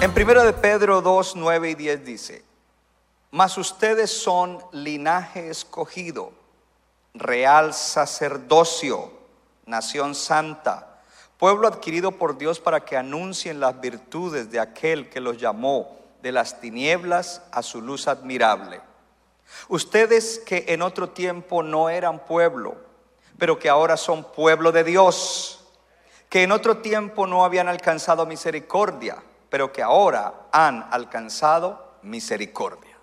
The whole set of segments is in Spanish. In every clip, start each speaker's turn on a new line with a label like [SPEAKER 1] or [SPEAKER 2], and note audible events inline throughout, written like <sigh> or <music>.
[SPEAKER 1] En 1 de Pedro 2, 9 y 10 dice, mas ustedes son linaje escogido, real sacerdocio, nación santa, pueblo adquirido por Dios para que anuncien las virtudes de aquel que los llamó de las tinieblas a su luz admirable. Ustedes que en otro tiempo no eran pueblo, pero que ahora son pueblo de Dios, que en otro tiempo no habían alcanzado misericordia, pero que ahora han alcanzado misericordia.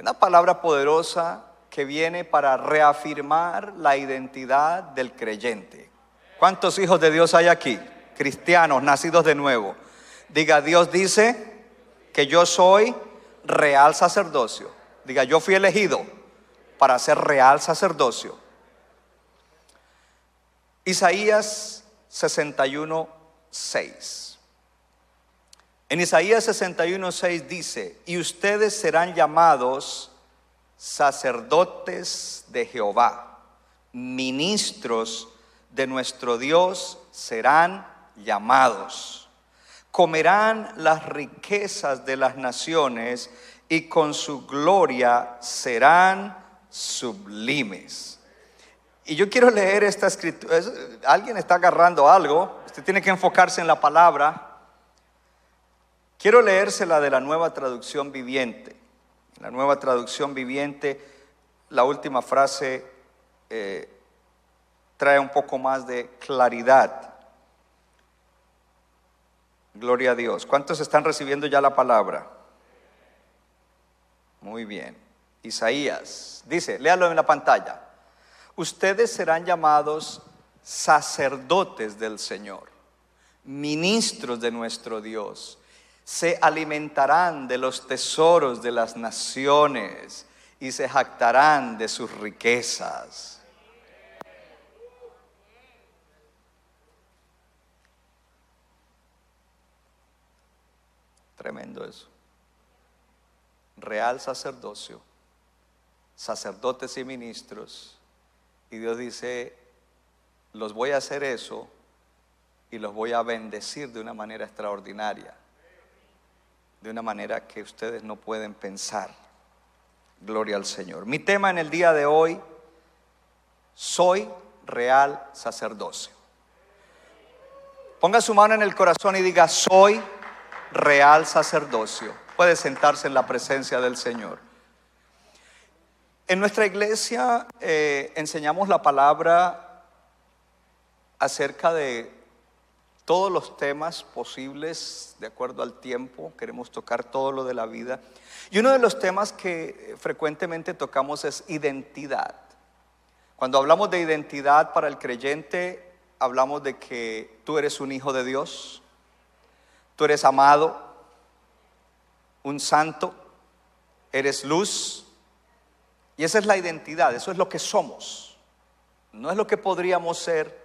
[SPEAKER 1] Una palabra poderosa que viene para reafirmar la identidad del creyente. ¿Cuántos hijos de Dios hay aquí? Cristianos, nacidos de nuevo. Diga, Dios dice que yo soy real sacerdocio. Diga, yo fui elegido para ser real sacerdocio. Isaías 61, 6. En Isaías 61, 6 dice, y ustedes serán llamados sacerdotes de Jehová, ministros de nuestro Dios serán llamados. Comerán las riquezas de las naciones y con su gloria serán sublimes. Y yo quiero leer esta escritura. es- Alguien está agarrando algo. Usted tiene que enfocarse en la palabra. Quiero leérsela de la nueva traducción viviente. En la nueva traducción viviente, la última frase eh, trae un poco más de claridad. Gloria a Dios. ¿Cuántos están recibiendo ya la palabra? Muy bien. Isaías dice, léalo en la pantalla. Ustedes serán llamados sacerdotes del Señor, ministros de nuestro Dios. Se alimentarán de los tesoros de las naciones y se jactarán de sus riquezas. Tremendo eso. Real sacerdocio, sacerdotes y ministros. Y Dios dice, los voy a hacer eso y los voy a bendecir de una manera extraordinaria, de una manera que ustedes no pueden pensar. Gloria al Señor. Mi tema en el día de hoy, soy real sacerdocio. Ponga su mano en el corazón y diga, soy real sacerdocio. Puede sentarse en la presencia del Señor. En nuestra iglesia eh, enseñamos la palabra acerca de todos los temas posibles de acuerdo al tiempo. Queremos tocar todo lo de la vida. Y uno de los temas que frecuentemente tocamos es identidad. Cuando hablamos de identidad para el creyente, hablamos de que tú eres un hijo de Dios, tú eres amado, un santo, eres luz. Y esa es la identidad, eso es lo que somos. No es lo que podríamos ser,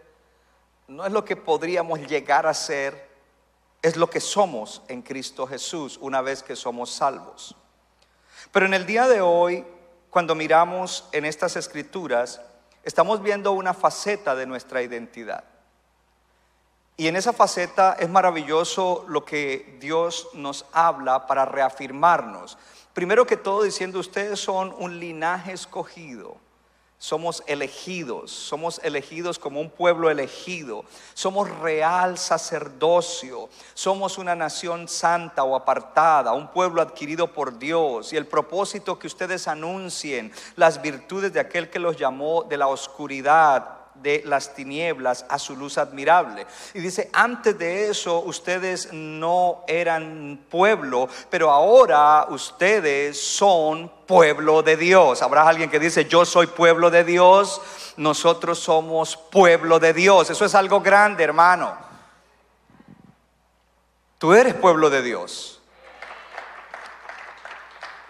[SPEAKER 1] no es lo que podríamos llegar a ser, es lo que somos en Cristo Jesús una vez que somos salvos. Pero en el día de hoy, cuando miramos en estas escrituras, estamos viendo una faceta de nuestra identidad. Y en esa faceta es maravilloso lo que Dios nos habla para reafirmarnos. Primero que todo diciendo, ustedes son un linaje escogido. Somos elegidos, somos elegidos como un pueblo elegido, somos real sacerdocio, somos una nación santa o apartada, un pueblo adquirido por Dios y el propósito que ustedes anuncien las virtudes de aquel que los llamó de la oscuridad de las tinieblas a su luz admirable. Y dice, antes de eso ustedes no eran pueblo, pero ahora ustedes son pueblo de Dios. Habrá alguien que dice, yo soy pueblo de Dios, nosotros somos pueblo de Dios. Eso es algo grande, hermano. Tú eres pueblo de Dios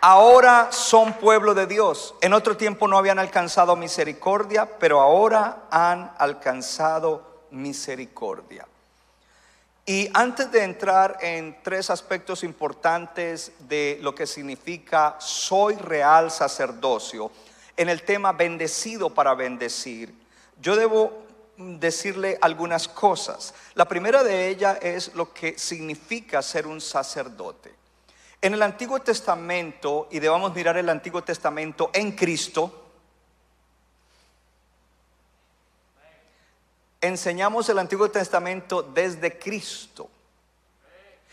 [SPEAKER 1] ahora son pueblo de Dios. En otro tiempo no habían alcanzado misericordia, pero ahora han alcanzado misericordia. Y antes de entrar en tres aspectos importantes de lo que significa soy real sacerdocio, en el tema bendecido para bendecir, yo debo decirle algunas cosas. La primera de ellas es lo que significa ser un sacerdote. En el Antiguo Testamento, y debamos mirar el Antiguo Testamento en Cristo, enseñamos el Antiguo Testamento desde Cristo.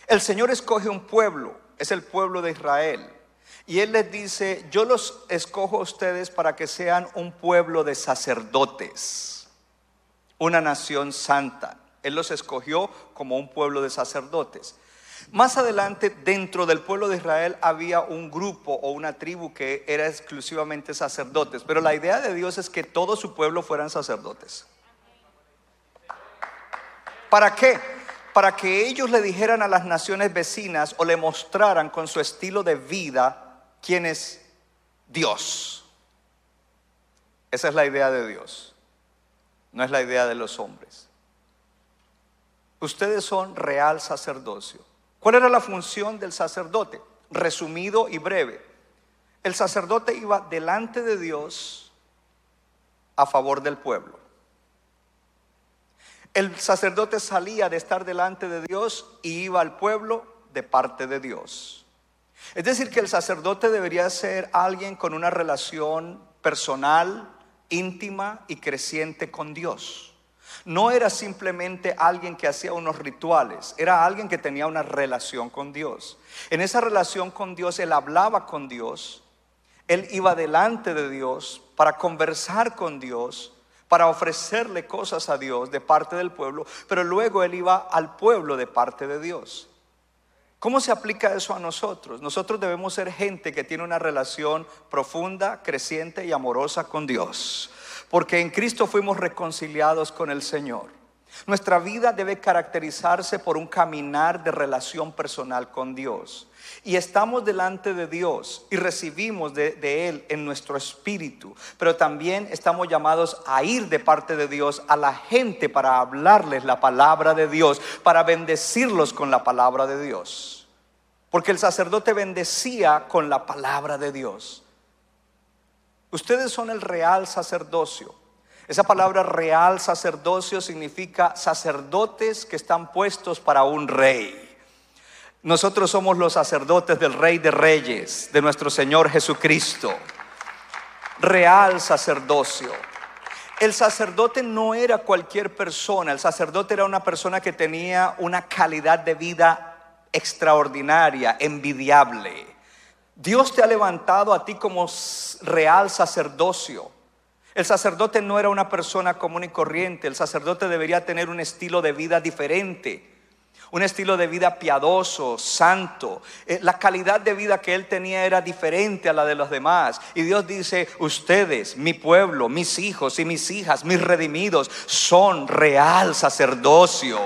[SPEAKER 1] El Señor escoge un pueblo, es el pueblo de Israel. Y Él les dice, yo los escojo a ustedes para que sean un pueblo de sacerdotes, una nación santa. Él los escogió como un pueblo de sacerdotes. Más adelante, dentro del pueblo de Israel había un grupo o una tribu que era exclusivamente sacerdotes, pero la idea de Dios es que todo su pueblo fueran sacerdotes. ¿Para qué? Para que ellos le dijeran a las naciones vecinas o le mostraran con su estilo de vida quién es Dios. Esa es la idea de Dios, no es la idea de los hombres. Ustedes son real sacerdocio. ¿Cuál era la función del sacerdote? Resumido y breve. El sacerdote iba delante de Dios a favor del pueblo. El sacerdote salía de estar delante de Dios y iba al pueblo de parte de Dios. Es decir, que el sacerdote debería ser alguien con una relación personal, íntima y creciente con Dios. No era simplemente alguien que hacía unos rituales, era alguien que tenía una relación con Dios. En esa relación con Dios, él hablaba con Dios, él iba delante de Dios para conversar con Dios, para ofrecerle cosas a Dios de parte del pueblo, pero luego él iba al pueblo de parte de Dios. ¿Cómo se aplica eso a nosotros? Nosotros debemos ser gente que tiene una relación profunda, creciente y amorosa con Dios porque en Cristo fuimos reconciliados con el Señor. Nuestra vida debe caracterizarse por un caminar de relación personal con Dios. Y estamos delante de Dios y recibimos de, Él en nuestro espíritu. Pero también estamos llamados a ir de parte de Dios a la gente para hablarles la palabra de Dios, para bendecirlos con la palabra de Dios. Porque el sacerdote bendecía con la palabra de Dios. Ustedes son el real sacerdocio. Esa palabra real sacerdocio significa sacerdotes que están puestos para un rey. Nosotros somos los sacerdotes del Rey de Reyes, de nuestro Señor Jesucristo. Real sacerdocio. El sacerdote no era cualquier persona, el sacerdote era una persona que tenía una calidad de vida extraordinaria, envidiable. Dios te ha levantado a ti como real sacerdocio. El sacerdote no era una persona común y corriente, el sacerdote debería tener un estilo de vida diferente, un estilo de vida piadoso, santo. Eh, la calidad de vida que él tenía era diferente a la de los demás. Y Dios dice, ustedes, mi pueblo, mis hijos y mis hijas, mis redimidos, son real sacerdocio.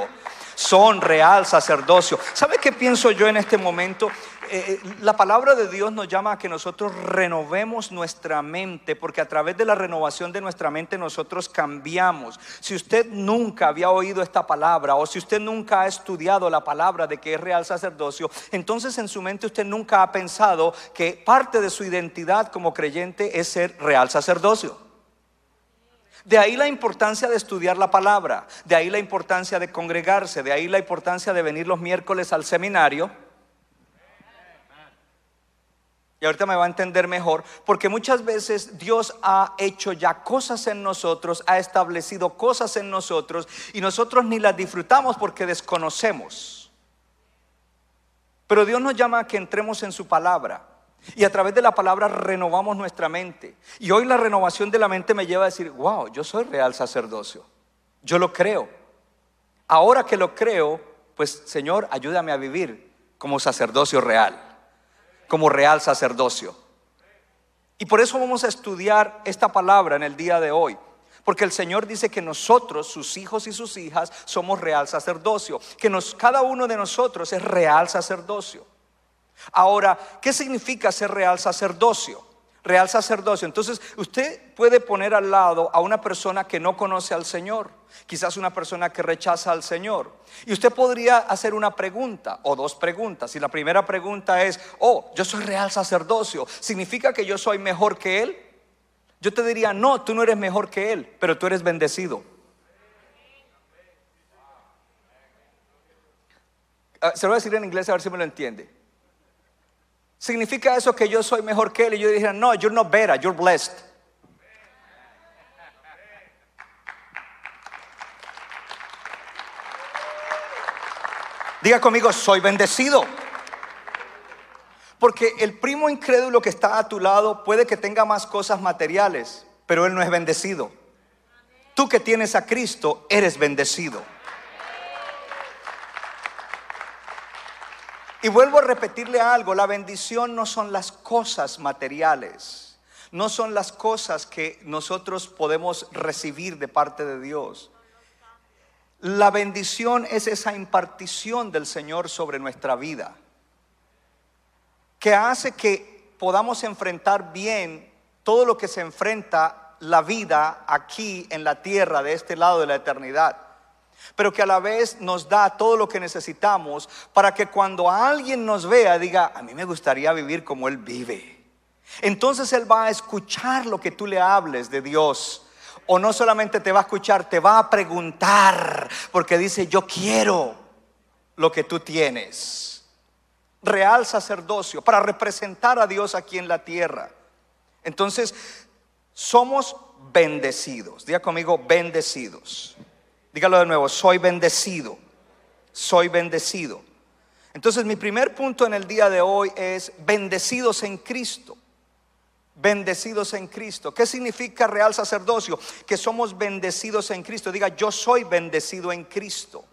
[SPEAKER 1] Son real sacerdocio. ¿Sabe qué pienso yo en este momento? Eh, eh, la palabra de Dios nos llama a que nosotros renovemos nuestra mente, porque a través de la renovación de nuestra mente nosotros cambiamos. Si usted nunca había oído esta palabra o si usted nunca ha estudiado la palabra de que es real sacerdocio, entonces en su mente usted nunca ha pensado que parte de su identidad como creyente es ser real sacerdocio. De ahí la importancia de estudiar la palabra, de ahí la importancia de congregarse, de ahí la importancia de venir los miércoles al seminario y ahorita me va a entender mejor, porque muchas veces Dios ha hecho ya cosas en nosotros, ha establecido cosas en nosotros y nosotros ni las disfrutamos porque desconocemos. Pero Dios nos llama a que entremos en su palabra Y a través de la palabra renovamos nuestra mente. Y hoy la renovación de la mente me lleva a decir, wow, yo soy real sacerdocio. Yo lo creo. Ahora que lo creo, pues Señor, ayúdame a vivir como sacerdocio real, como real sacerdocio. Y por eso vamos a estudiar esta palabra en el día de hoy. Porque el Señor dice que nosotros, sus hijos y sus hijas, somos real sacerdocio. Que nos, cada uno de nosotros es real sacerdocio. Ahora, ¿qué significa ser real sacerdocio? Real sacerdocio. Entonces, usted puede poner al lado a una persona que no conoce al Señor, quizás una persona que rechaza al Señor. Y usted podría hacer una pregunta o dos preguntas. Y la primera pregunta es, oh, yo soy real sacerdocio. ¿Significa que yo soy mejor que Él? Yo te diría, no, tú no eres mejor que Él, pero tú eres bendecido. Ah, se lo voy a decir en inglés a ver si me lo entiende. ¿Significa eso que yo soy mejor que él? Y yo dije, no, you're not better, you're blessed. Diga conmigo, soy bendecido. Porque el primo incrédulo que está a tu lado puede que tenga más cosas materiales, pero él no es bendecido. Tú que tienes a Cristo, eres bendecido. Y vuelvo a repetirle algo, la bendición no son las cosas materiales, no son las cosas que nosotros podemos recibir de parte de Dios. La bendición es esa impartición del Señor sobre nuestra vida, que hace que podamos enfrentar bien todo lo que se enfrenta la vida aquí en la tierra, de este lado de la eternidad pero que a la vez nos da todo lo que necesitamos para que cuando alguien nos vea diga, a mí me gustaría vivir como Él vive. Entonces Él va a escuchar lo que tú le hables de Dios. O no solamente te va a escuchar, te va a preguntar, porque dice, yo quiero lo que tú tienes. Real sacerdocio, para representar a Dios aquí en la tierra. Entonces, somos bendecidos. Diga conmigo, bendecidos. Dígalo de nuevo, soy bendecido, soy bendecido. Entonces mi primer punto en el día de hoy es bendecidos en Cristo. Bendecidos en Cristo. ¿Qué significa real sacerdocio? Que somos bendecidos en Cristo. Diga, yo soy bendecido en Cristo.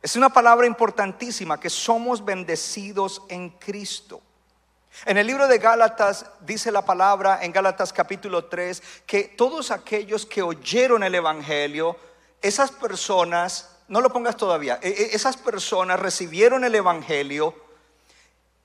[SPEAKER 1] Es una palabra importantísima, que somos bendecidos en Cristo. En el libro de Gálatas dice la palabra en Gálatas capítulo 3 que todos aquellos que oyeron el Evangelio, esas personas, no lo pongas todavía, e, e, esas personas recibieron el Evangelio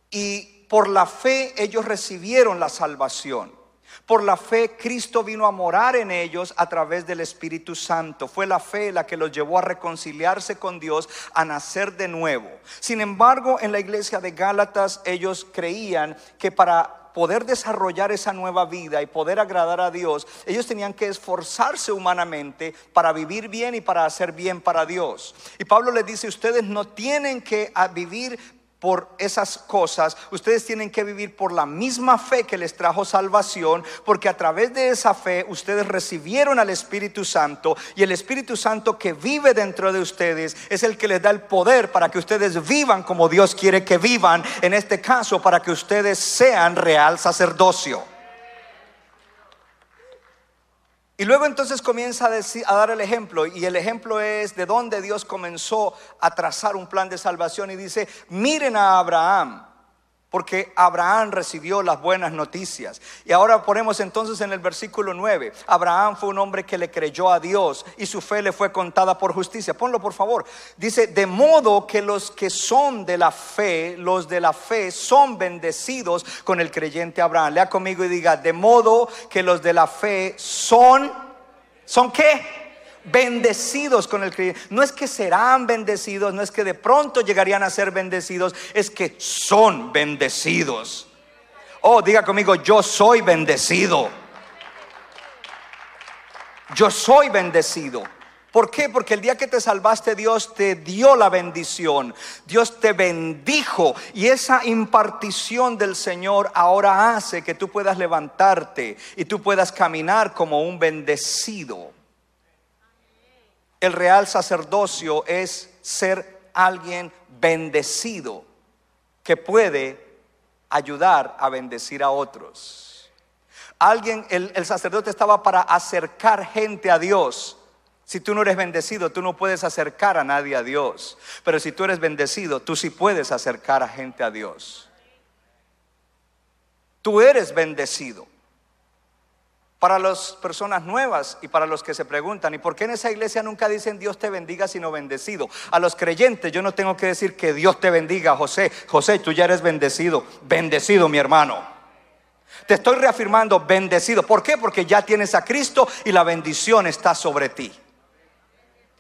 [SPEAKER 1] y por la fe ellos recibieron la salvación. Por la fe Cristo vino a morar en ellos a través del Espíritu Santo. Fue la fe la que los llevó a reconciliarse con Dios, a nacer de nuevo. Sin embargo, en la iglesia de Gálatas ellos creían que para poder desarrollar esa nueva vida y poder agradar a Dios, ellos tenían que esforzarse humanamente para vivir bien y para hacer bien para Dios. Y Pablo les dice, ustedes no tienen que vivir por esas cosas, ustedes tienen que vivir por la misma fe que les trajo salvación, porque a través de esa fe ustedes recibieron al Espíritu Santo y el Espíritu Santo que vive dentro de ustedes es el que les da el poder para que ustedes vivan como Dios quiere que vivan, en este caso para que ustedes sean real sacerdocio. Y luego entonces comienza a, dar el ejemplo, y el ejemplo es de dónde Dios comenzó a trazar un plan de salvación y dice, miren a Abraham porque Abraham recibió las buenas noticias. Y ahora ponemos entonces en el versículo 9, Abraham fue un hombre que le creyó a Dios y su fe le fue contada por justicia. Ponlo por favor. Dice, de modo que los que son de la fe, los de la fe son bendecidos con el creyente Abraham. Lea conmigo y diga, de modo que los de la fe son, ¿son qué? Bendecidos con el creyente. No es que serán bendecidos, no es que de pronto llegarían a ser bendecidos, es que son bendecidos. Oh, diga conmigo, yo soy bendecido. Yo soy bendecido. ¿Por qué? Porque el día que te salvaste Dios te dio la bendición. Dios te bendijo y esa impartición del Señor ahora hace que tú puedas levantarte y tú puedas caminar como un bendecido. El real sacerdocio es ser alguien bendecido que puede ayudar a bendecir a otros. Alguien, el, el sacerdote estaba para acercar gente a Dios. Si tú no eres bendecido, tú no puedes acercar a nadie a Dios. Pero si tú eres bendecido, tú sí puedes acercar a gente a Dios. Tú eres bendecido. Para las personas nuevas y para los que se preguntan, ¿y por qué en esa iglesia nunca dicen Dios te bendiga sino bendecido? A los creyentes yo no tengo que decir que Dios te bendiga, José. José, tú ya eres bendecido. Bendecido, mi hermano. Te estoy reafirmando bendecido. ¿Por qué? Porque ya tienes a Cristo y la bendición está sobre ti.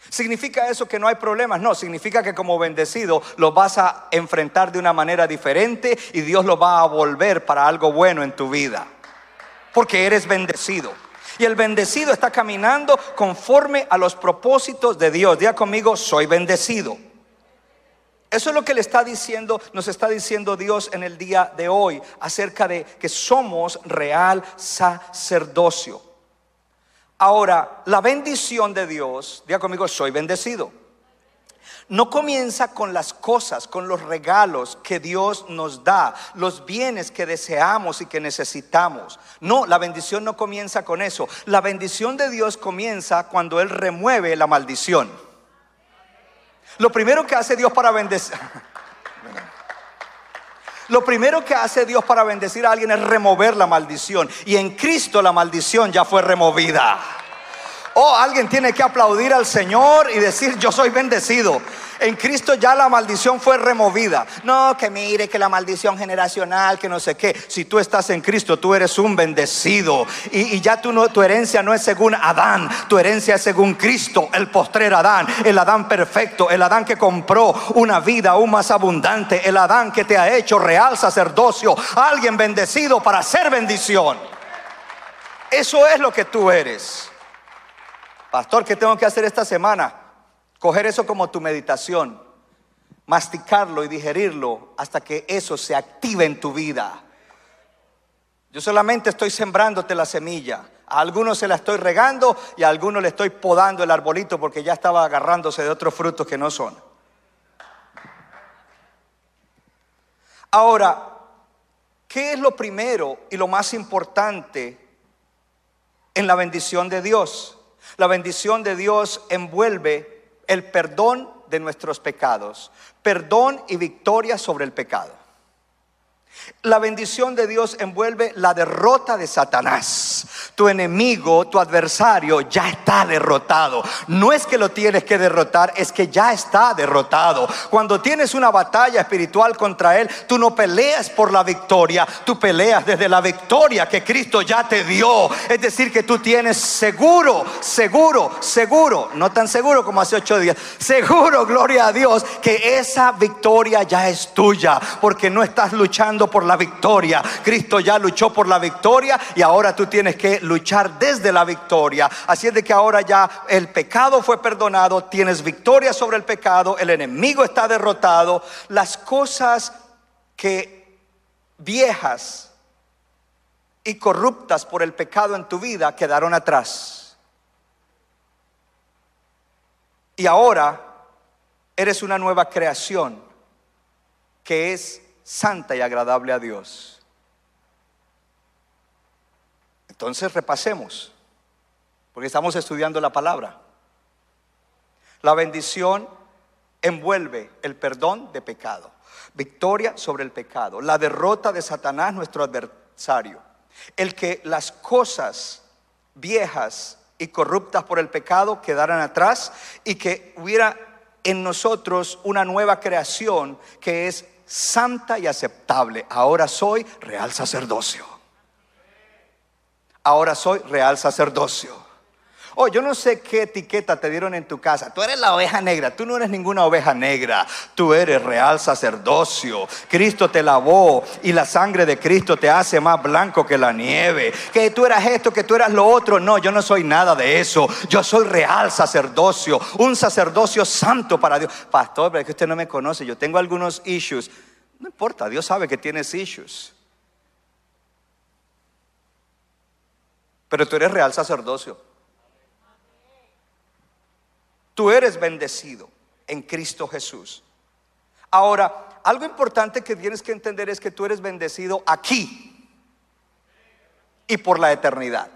[SPEAKER 1] ¿Significa eso que no hay problemas? No, significa que como bendecido lo vas a enfrentar de una manera diferente y Dios lo va a volver para algo bueno en tu vida. Porque eres bendecido. Y el bendecido está caminando conforme a los propósitos de Dios. Diga conmigo, soy bendecido. Eso es lo que le está diciendo, nos está diciendo Dios en el día de hoy acerca de que somos real sacerdocio. Ahora, la bendición de Dios, diga conmigo, soy bendecido. No comienza con las cosas, con los regalos que Dios nos da, los bienes que deseamos y que necesitamos. No, la bendición no comienza con eso. La bendición de Dios comienza cuando Él remueve la maldición. Lo primero que hace Dios para bendecir... <laughs> Lo primero que hace Dios para bendecir a alguien es remover la maldición. Y en Cristo la maldición ya fue removida. Oh, alguien tiene que aplaudir al Señor y decir, yo soy bendecido. En Cristo ya la maldición fue removida. No, que mire que la maldición generacional, que no sé qué. Si tú estás en Cristo, tú eres un bendecido. Y, ya no, tu herencia no es según Adán, tu herencia es según Cristo, el postrer Adán, el Adán perfecto, el Adán que compró una vida aún más abundante, el Adán que te ha hecho real sacerdocio, alguien bendecido para hacer bendición. Eso es lo que tú eres. Pastor, ¿qué tengo que hacer esta semana? Coger eso como tu meditación, masticarlo y digerirlo hasta que eso se active en tu vida. Yo solamente estoy sembrándote la semilla. A algunos se la estoy regando y a algunos le estoy podando el arbolito porque ya estaba agarrándose de otros frutos que no son. Ahora, ¿qué es lo primero y lo más importante en la bendición de Dios? La bendición de Dios envuelve el perdón de nuestros pecados, perdón y victoria sobre el pecado. La bendición de Dios envuelve la derrota de Satanás. Tu enemigo, tu adversario ya está derrotado. No es que lo tienes que derrotar, es que ya está derrotado. Cuando tienes una batalla espiritual contra él, tú no peleas por la victoria, tú peleas desde la victoria que Cristo ya te dio. Es decir, que tú tienes seguro, seguro, seguro, no tan seguro como hace ocho días, seguro, gloria a Dios, que esa victoria ya es tuya, porque no estás luchando por la victoria. Cristo ya luchó por la victoria y ahora tú tienes que luchar desde la victoria. Así es de que ahora ya el pecado fue perdonado, tienes victoria sobre el pecado, el enemigo está derrotado. Las cosas que viejas y corruptas por el pecado en tu vida quedaron atrás. Y ahora eres una nueva creación que es santa y agradable a Dios. Entonces repasemos, porque estamos estudiando la palabra. La bendición envuelve el perdón de pecado, victoria sobre el pecado, la derrota de Satanás, nuestro adversario, el que las cosas viejas y corruptas por el pecado quedaran atrás y que hubiera en nosotros una nueva creación que es santa y aceptable. Ahora soy real sacerdocio. Ahora soy real sacerdocio. Oh, yo no sé qué etiqueta te dieron en tu casa. Tú eres la oveja negra. Tú no eres ninguna oveja negra. Tú eres real sacerdocio. Cristo te lavó y la sangre de Cristo te hace más blanco que la nieve. Que tú eras esto, que tú eras lo otro. No, yo no soy nada de eso. Yo soy real sacerdocio. Un sacerdocio santo para Dios. Pastor, pero es que usted no me conoce. Yo tengo algunos issues. No importa, Dios sabe que tienes issues. Pero tú eres real sacerdocio. Tú eres bendecido en Cristo Jesús. Ahora, algo importante que tienes que entender es que tú eres bendecido aquí y por la eternidad.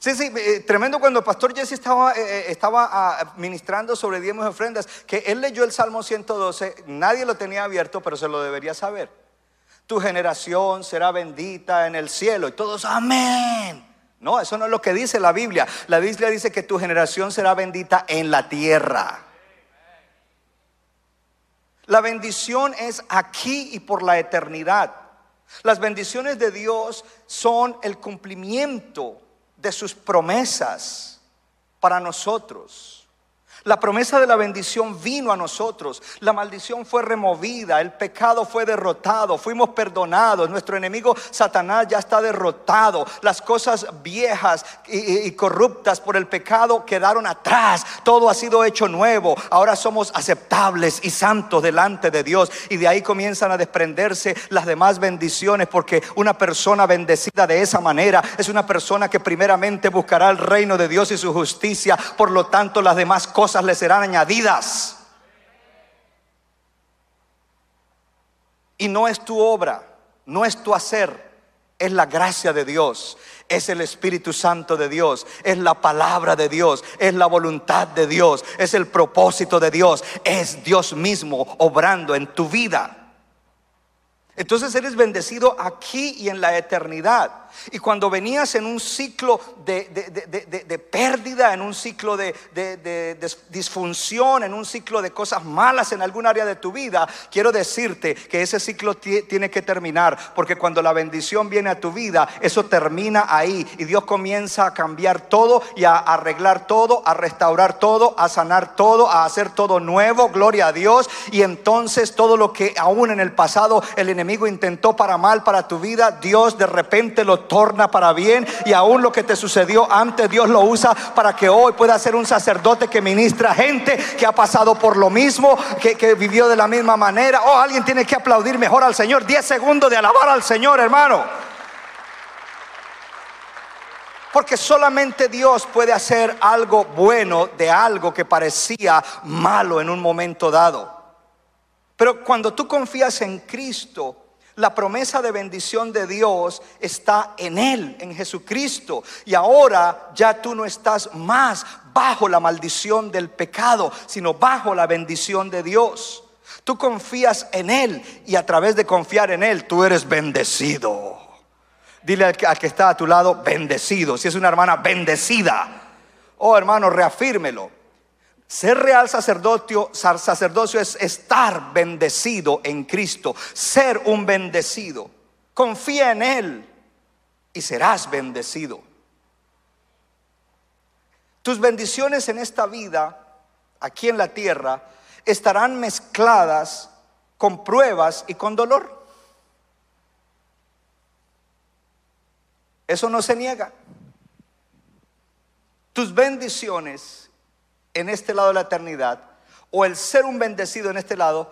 [SPEAKER 1] Sí, sí, eh, tremendo cuando el pastor Jesse estaba, eh, eh, ah, ministrando sobre diezmos y ofrendas, que él leyó el Salmo 112, nadie lo tenía abierto, pero se lo debería saber. Tu generación será bendita en el cielo y todos, amén. No, eso no es lo que dice la Biblia. La Biblia dice que tu generación será bendita en la tierra. La bendición es aquí y por la eternidad. Las bendiciones de Dios son el cumplimiento de sus promesas para nosotros. La promesa de la bendición vino a nosotros, la maldición fue removida, el pecado fue derrotado, fuimos perdonados, nuestro enemigo Satanás ya está derrotado, las cosas viejas y, corruptas por el pecado quedaron atrás, todo ha sido hecho nuevo, ahora somos aceptables y santos delante de Dios. Y de ahí comienzan a desprenderse las demás bendiciones porque una persona bendecida de esa manera es una persona que primeramente buscará el reino de Dios y su justicia, por lo tanto las demás cosas le serán añadidas. Y no es tu obra, no es tu hacer, es la gracia de Dios, es el Espíritu Santo de Dios, es la palabra de Dios, es la voluntad de Dios, es el propósito de Dios, es Dios mismo obrando en tu vida. Entonces eres bendecido aquí y en la eternidad. Y cuando venías en un ciclo de, pérdida, en un ciclo de, disfunción, en un ciclo de cosas malas en algún área de tu vida, quiero decirte que ese ciclo tiene que terminar, porque cuando la bendición viene a tu vida, eso termina ahí y Dios comienza a cambiar todo y a arreglar todo, a restaurar todo, a sanar todo, a hacer todo nuevo, gloria a Dios. Y entonces todo lo que aún en el pasado el enemigo intentó para mal para tu vida, Dios de repente lo torna para bien y aún lo que te sucedió antes, Dios lo usa para que hoy pueda ser un sacerdote que ministra gente que ha pasado por lo mismo, que, que vivió de la misma manera. Oh, alguien tiene que aplaudir mejor al Señor. 10 segundos de alabar al Señor, hermano. Porque solamente Dios puede hacer algo bueno de algo que parecía malo en un momento dado. Pero cuando tú confías en Cristo, la promesa de bendición de Dios está en Él, en Jesucristo. Y ahora ya tú no estás más bajo la maldición del pecado, sino bajo la bendición de Dios. Tú confías en Él y a través de confiar en Él tú eres bendecido. Dile al que, está a tu lado, bendecido. Si es una hermana, bendecida. Oh hermano, reafírmelo. Ser real sacerdocio, sacerdocio es estar bendecido en Cristo, ser un bendecido. Confía en Él y serás bendecido. Tus bendiciones en esta vida, aquí en la tierra, estarán mezcladas con pruebas y con dolor. Eso no se niega. Tus bendiciones en este lado de la eternidad o el ser un bendecido en este lado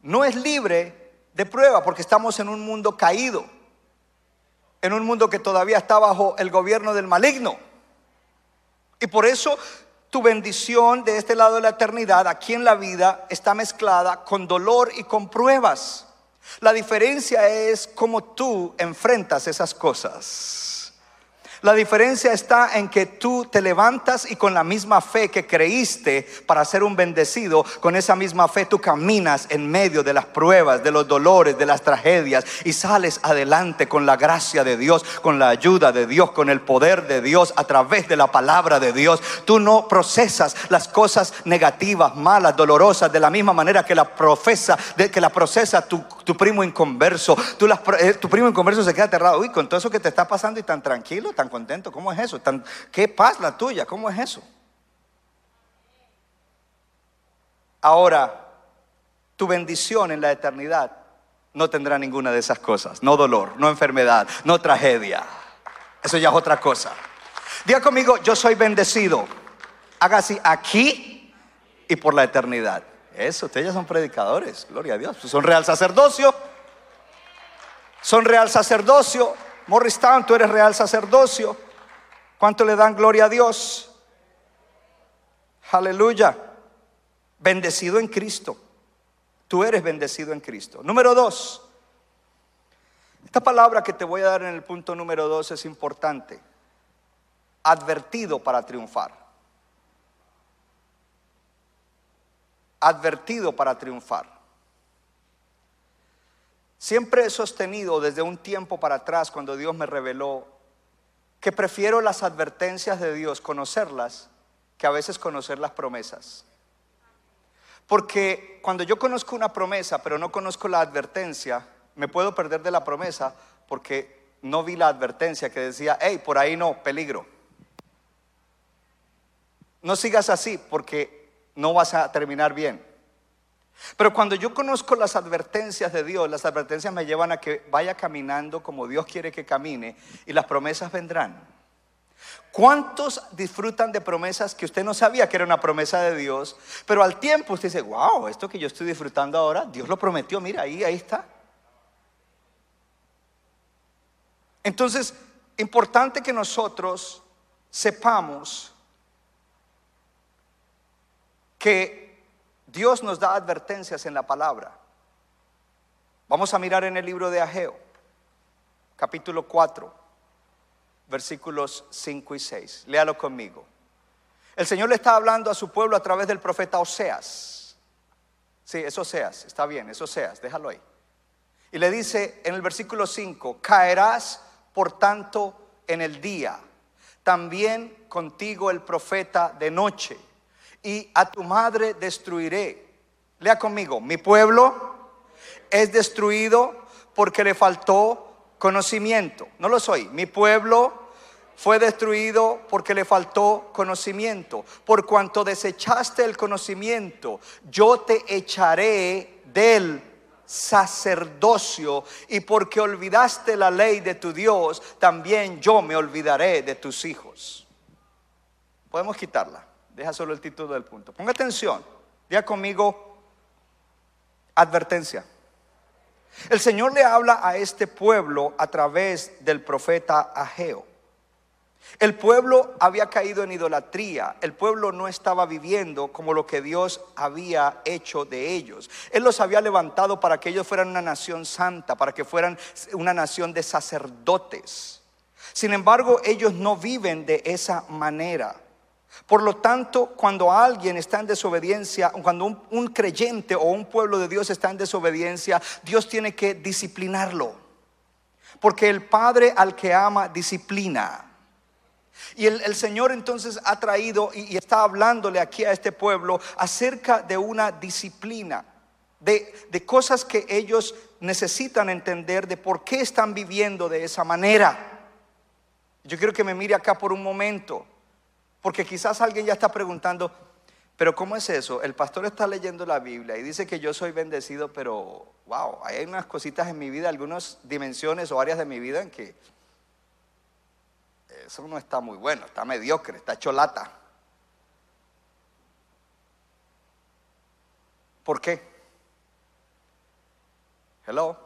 [SPEAKER 1] no es libre de prueba porque estamos en un mundo caído, en un mundo que todavía está bajo el gobierno del maligno. Y por eso tu bendición de este lado de la eternidad, aquí en la vida, está mezclada con dolor y con pruebas. La diferencia es cómo tú enfrentas esas cosas. La diferencia está en que tú te levantas y con la misma fe que creíste para ser un bendecido, con esa misma fe tú caminas en medio de las pruebas, de los dolores, de las tragedias y sales adelante con la gracia de Dios, con la ayuda de Dios, con el poder de Dios a través de la palabra de Dios. Tú no procesas las cosas negativas, malas, dolorosas de la misma manera que la profesa, de, que la procesa tu, primo inconverso. Tú eh, tu primo inconverso se queda aterrado. Uy, con todo eso que te está pasando y tan tranquilo, tan contento. ¿Cómo es eso? ¿Qué paz la tuya? ¿Cómo es eso? Ahora, tu bendición en la eternidad no tendrá ninguna de esas cosas. No dolor, no enfermedad, no tragedia. Eso ya es otra cosa. Diga conmigo, yo soy bendecido. Haga así aquí y por la eternidad. Eso, ustedes ya son predicadores, gloria a Dios. Son real sacerdocio. Son real sacerdocio. Morristown, tú eres real sacerdocio. ¿Cuánto le dan gloria a Dios? Aleluya. Bendecido en Cristo. Tú eres bendecido en Cristo. Número dos. Esta palabra que te voy a dar en el punto número dos es importante. Advertido para triunfar. Advertido para triunfar. Siempre he sostenido desde un tiempo para atrás, cuando Dios me reveló, que prefiero las advertencias de Dios, conocerlas, que a veces conocer las promesas. Porque cuando yo conozco una promesa, pero no conozco la advertencia, me puedo perder de la promesa porque no vi la advertencia que decía, hey, por ahí no, peligro. No sigas así porque no vas a terminar bien. Pero cuando yo conozco las advertencias de Dios, las advertencias me llevan a que vaya caminando como Dios quiere que camine y las promesas vendrán. ¿Cuántos disfrutan de promesas que usted no sabía que era una promesa de Dios? Pero al tiempo usted dice, wow, esto que yo estoy disfrutando ahora, Dios lo prometió, mira, ahí, ahí está. Entonces, importante que nosotros sepamos que Dios nos da advertencias en la palabra. Vamos a mirar en el libro de Ageo, capítulo 4, versículos 5 y 6. Léalo conmigo. El Señor le está hablando a su pueblo a través del profeta Oseas. Sí, es Oseas, está bien, es Oseas, déjalo ahí. Y le dice en el versículo 5, caerás por tanto en el día, también contigo el profeta de noche, y a tu madre destruiré. Lea conmigo, mi pueblo es destruido porque le faltó conocimiento. No lo soy, mi pueblo fue destruido porque le faltó conocimiento. Por cuanto desechaste el conocimiento, yo te echaré del sacerdocio y porque olvidaste la ley de tu Dios, también yo me olvidaré de tus hijos. Podemos quitarla. Deja solo el título del punto. Ponga atención. Diga conmigo advertencia. El Señor le habla a este pueblo a través del profeta Ageo. El pueblo había caído en idolatría, el pueblo no estaba viviendo como lo que Dios había hecho de ellos. Él los había levantado para que ellos fueran una nación santa, para que fueran una nación de sacerdotes. Sin embargo, ellos no viven de esa manera. Por lo tanto, cuando alguien está en desobediencia, cuando un, creyente o un pueblo de Dios está en desobediencia, Dios tiene que disciplinarlo. Porque el Padre al que ama disciplina. Y el, Señor entonces ha traído y, está hablándole aquí a este pueblo acerca de una disciplina, de, de cosas que ellos necesitan entender, de por qué están viviendo de esa manera. Yo quiero que me mire acá por un momento, porque quizás alguien ya está preguntando, pero ¿cómo es eso? El pastor está leyendo la Biblia y dice que yo soy bendecido, pero wow, hay unas cositas en mi vida, algunas dimensiones o áreas de mi vida en que eso no está muy bueno, está mediocre, está cholata. ¿Por qué? Hello.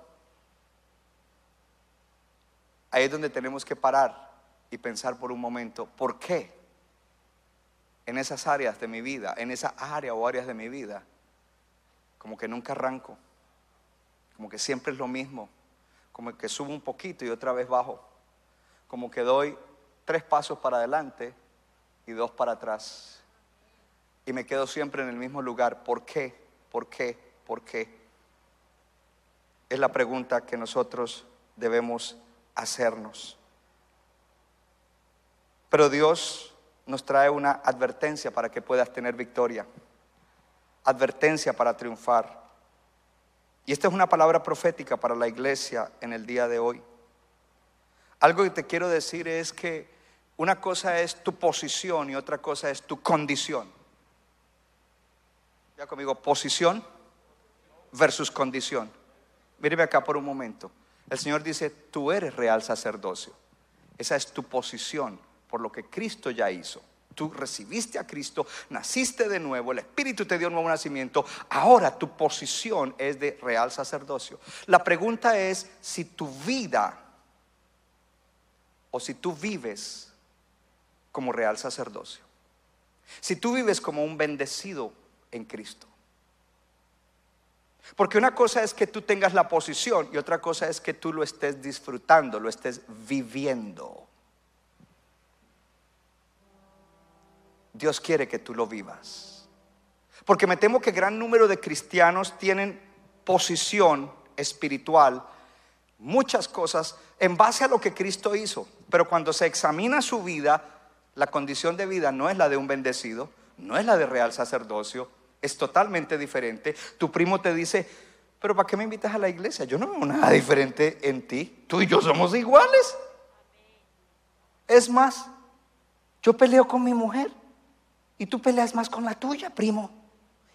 [SPEAKER 1] Ahí es donde tenemos que parar y pensar por un momento, ¿por qué? En esas áreas de mi vida, en esa área o áreas de mi vida, como que nunca arranco, como que siempre es lo mismo, como que subo un poquito y otra vez bajo, como que doy tres pasos para adelante y dos para atrás. Y me quedo siempre en el mismo lugar. ¿Por qué? ¿Por qué? ¿Por qué? Es la pregunta que nosotros debemos hacernos. Pero Dios nos trae una advertencia para que puedas tener victoria. Advertencia para triunfar. Y esta es una palabra profética para la iglesia en el día de hoy. Algo que te quiero decir es que una cosa es tu posición y otra cosa es tu condición. Ya conmigo, posición versus condición. Míreme acá por un momento. El Señor dice, tú eres real sacerdocio. Esa es tu posición por lo que Cristo ya hizo. Tú recibiste a Cristo, naciste de nuevo, el Espíritu te dio un nuevo nacimiento. Ahora tu posición es de real sacerdocio. La pregunta es si tu vida o si tú vives como real sacerdocio. Si tú vives como un bendecido en Cristo. Porque una cosa es que tú tengas la posición y otra cosa es que tú lo estés disfrutando, lo estés viviendo. Dios quiere que tú lo vivas. Porque me temo que gran número de cristianos tienen posición espiritual, muchas cosas en base a lo que Cristo hizo. Pero cuando se examina su vida, la condición de vida no es la de un bendecido, no es la de real sacerdocio, es totalmente diferente. Tu primo te dice, pero ¿para qué me invitas a la iglesia? Yo no veo nada diferente en ti. Tú y yo somos iguales. Es más, yo peleo con mi mujer y tú peleas más con la tuya, primo.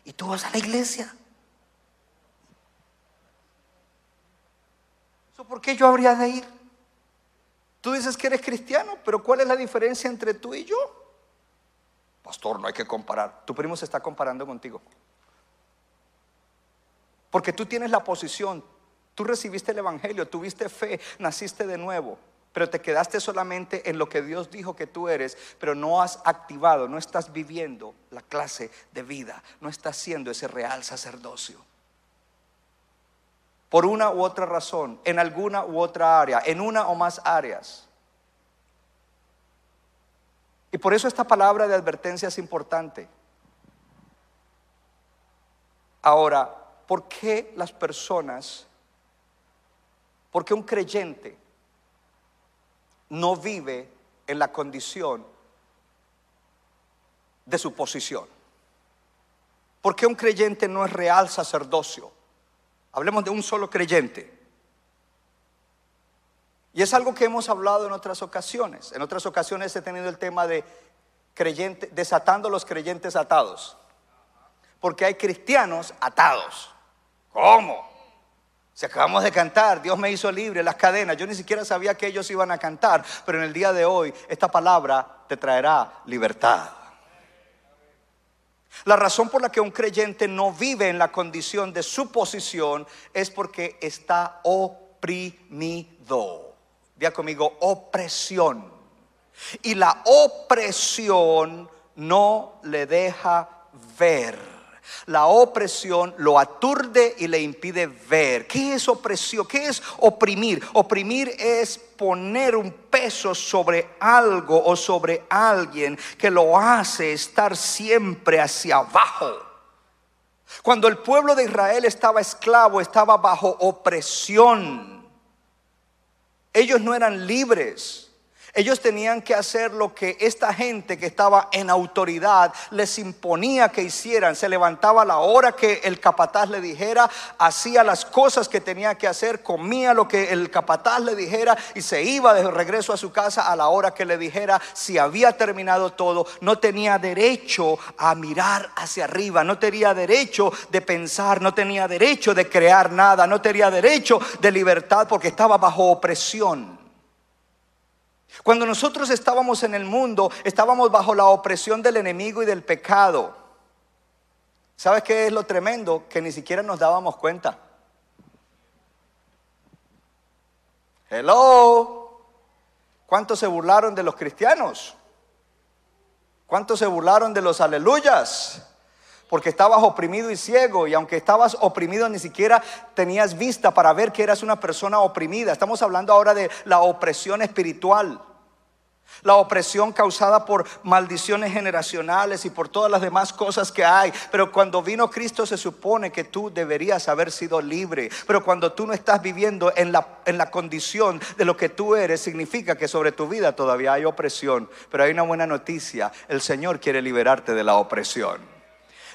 [SPEAKER 1] Y tú vas a la iglesia. ¿Por qué yo habría de ir? Tú dices que eres cristiano, pero ¿cuál es la diferencia entre tú y yo? Pastor, no hay que comparar. Tu primo se está comparando contigo. Porque tú tienes la posición, tú recibiste el Evangelio, tuviste fe, naciste de nuevo, pero te quedaste solamente en lo que Dios dijo que tú eres, pero no has activado, no estás viviendo la clase de vida, no estás siendo ese real sacerdocio. Por una u otra razón, en alguna u otra área, en una o más áreas. Y por eso esta palabra de advertencia es importante. Ahora, ¿por qué las personas, por qué un creyente no vive en la condición de su posición? ¿Por qué un creyente no es real sacerdocio? Hablemos de un solo creyente. Y es algo que hemos hablado en otras ocasiones. En otras ocasiones he tenido el tema de creyente, desatando los creyentes atados. Porque hay cristianos atados. ¿Cómo? Si acabamos de cantar, Dios me hizo libre, las cadenas, yo ni siquiera sabía que ellos iban a cantar, pero en el día de hoy esta palabra te traerá libertad. La razón por la que un creyente no vive en la condición de su posición es porque está oprimido. Vea conmigo, opresión. Y la opresión no le deja ver. La opresión lo aturde y le impide ver. ¿Qué es opresión? ¿Qué es oprimir? Oprimir es poner un peso sobre algo o sobre alguien que lo hace estar siempre hacia abajo. Cuando el pueblo de Israel estaba esclavo, estaba bajo opresión. Ellos no eran libres. Ellos tenían que hacer lo que esta gente que estaba en autoridad les imponía que hicieran. Se levantaba a la hora que el capataz le dijera, hacía las cosas que tenía que hacer, comía lo que el capataz le dijera y se iba de regreso a su casa a la hora que le dijera si había terminado todo. No tenía derecho a mirar hacia arriba, no tenía derecho de pensar, no tenía derecho de crear nada, no tenía derecho de libertad porque estaba bajo opresión. Cuando nosotros estábamos en el mundo, estábamos bajo la opresión del enemigo y del pecado. ¿Sabes qué es lo tremendo? Que ni siquiera nos dábamos cuenta. Hello. ¿Cuántos se burlaron de los cristianos? ¿Cuántos se burlaron de los aleluyas? Porque estabas oprimido y ciego y aunque estabas oprimido ni siquiera tenías vista para ver que eras una persona oprimida. Estamos hablando ahora de la opresión espiritual la opresión causada por maldiciones generacionales y por todas las demás cosas que hay. Pero cuando vino Cristo se supone que tú deberías haber sido libre. Pero cuando tú no estás viviendo en la, en la condición de lo que tú eres, significa que sobre tu vida todavía hay opresión. Pero hay una buena noticia, el Señor quiere liberarte de la opresión.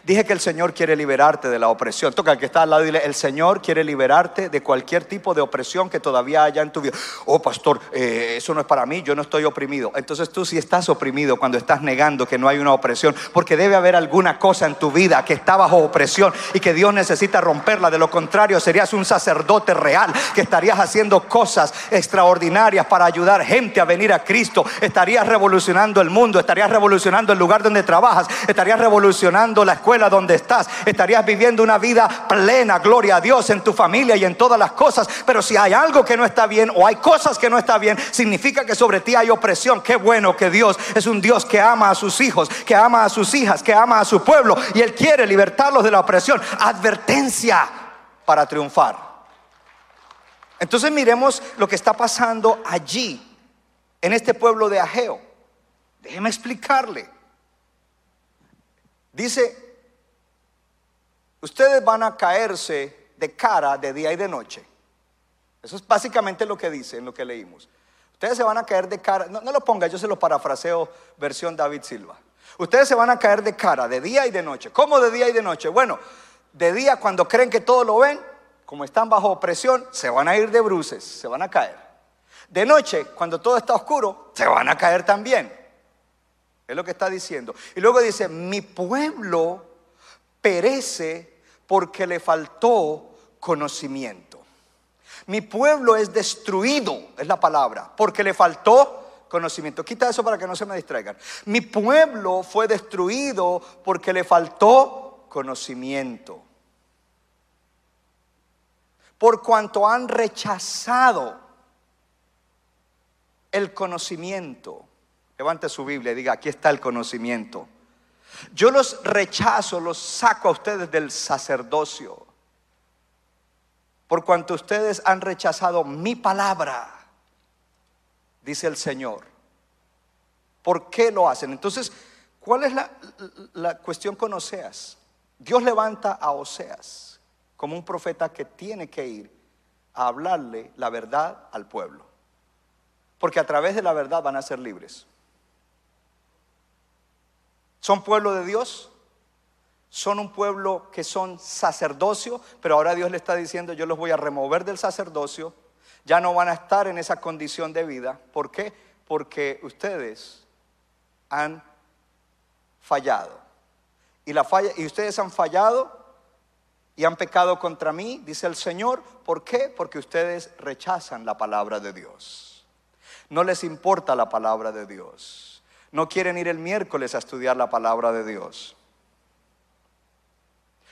[SPEAKER 1] Dije que el Señor quiere liberarte de la opresión. Toca al que está al lado y dile, el Señor quiere liberarte de cualquier tipo de opresión que todavía haya en tu vida. Oh, pastor, eh, eso no es para mí, yo no estoy oprimido. Entonces tú sí estás oprimido cuando estás negando que no hay una opresión, porque debe haber alguna cosa en tu vida que está bajo opresión y que Dios necesita romperla. De lo contrario, serías un sacerdote real, que estarías haciendo cosas extraordinarias para ayudar gente a venir a Cristo. Estarías revolucionando el mundo, estarías revolucionando el lugar donde trabajas, estarías revolucionando la escuela donde estás, estarías viviendo una vida plena, gloria a Dios, en tu familia y en todas las cosas. Pero si hay algo que no está bien o hay cosas que no está bien, significa que sobre ti hay opresión. Qué bueno que Dios es un Dios que ama a sus hijos, que ama a sus hijas, que ama a su pueblo y Él quiere libertarlos de la opresión. Advertencia. para triunfar. Entonces miremos lo que está pasando allí, en este pueblo de Ageo. Déjeme explicarle. Dice, ustedes van a caerse de cara de día y de noche. Eso es básicamente lo que dice en lo que leímos. Ustedes se van a caer de cara, no, no lo ponga, yo se lo parafraseo versión David Silva. Ustedes se van a caer de cara de día y de noche. ¿Cómo de día y de noche? Bueno, de día cuando creen que todo lo ven, como están bajo opresión, se van a ir de bruces, se van a caer. De noche, cuando todo está oscuro, se van a caer también. Es lo que está diciendo. Y luego dice, mi pueblo perece porque le faltó conocimiento. Mi pueblo es destruido, es la palabra, porque le faltó conocimiento. Quita eso para que no se me distraigan. Mi pueblo fue destruido porque le faltó conocimiento. Por cuanto han rechazado el conocimiento. Levante su Biblia y diga, aquí está el conocimiento. Yo los rechazo, los saco a ustedes del sacerdocio por cuanto ustedes han rechazado mi palabra, dice el Señor. ¿Por qué lo hacen? Entonces, ¿cuál es la, la, cuestión con Oseas? Dios levanta a Oseas como un profeta que tiene que ir a hablarle la verdad al pueblo. Porque a través de la verdad van a ser libres. ¿Son pueblo de Dios? son un pueblo que son sacerdocio, pero ahora Dios le está diciendo, yo los voy a remover del sacerdocio, ya no van a estar en esa condición de vida. ¿Por qué? Porque ustedes han fallado. Y, ustedes han fallado y han pecado contra mí, dice el Señor. ¿Por qué? Porque ustedes rechazan la palabra de Dios. No les importa la palabra de Dios. No quieren ir el miércoles a estudiar la palabra de Dios.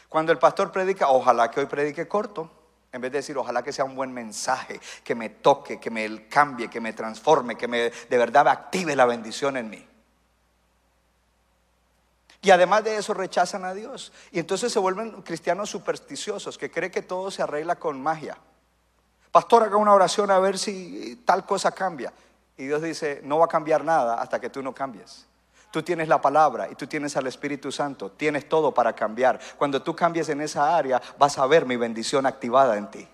[SPEAKER 1] Cuando el pastor predica, ojalá que hoy predique corto, en vez de decir, ojalá que sea un buen mensaje, que me toque, que me cambie, que me transforme, que me de verdad active la bendición en mí. Y además de eso rechazan a Dios. Y entonces se vuelven cristianos supersticiosos que creen que todo se arregla con magia. Pastor, haga una oración a ver si tal cosa cambia. Y Dios dice, no va a cambiar nada hasta que tú no cambies. Tú tienes la palabra y tú tienes al Espíritu Santo. Tienes todo para cambiar. Cuando tú cambies en esa área, vas a ver mi bendición activada en ti.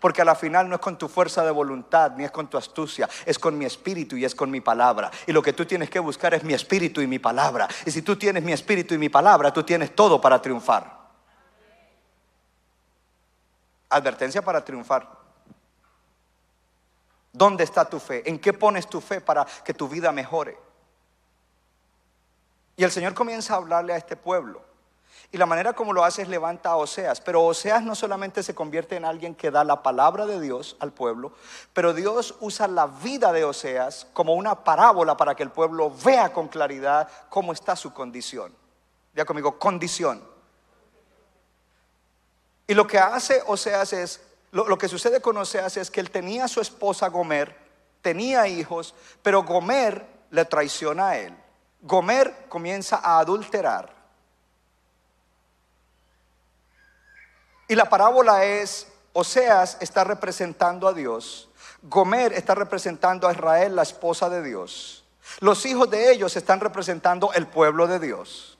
[SPEAKER 1] Porque a la final no es con tu fuerza de voluntad, ni es con tu astucia, es con mi espíritu y es con mi palabra. Y lo que tú tienes que buscar es mi espíritu y mi palabra. Y si tú tienes mi espíritu y mi palabra, tú tienes todo para triunfar. Advertencia para triunfar. ¿Dónde está tu fe? ¿En qué pones tu fe para que tu vida mejore? Y el Señor comienza a hablarle a este pueblo. Y la manera como lo hace es levanta a Oseas. Pero Oseas no solamente se convierte en alguien que da la palabra de Dios al pueblo, pero Dios usa la vida de Oseas como una parábola para que el pueblo vea con claridad cómo está su condición. Ya conmigo, condición. Y lo que hace Oseas es, lo, que sucede con Oseas es que él tenía a su esposa Gomer, tenía hijos, pero Gomer le traiciona a él. Gomer comienza a adulterar. Y la parábola es, Oseas está representando a Dios, Gomer está representando a Israel, la esposa de Dios. Los hijos de ellos están representando el pueblo de Dios.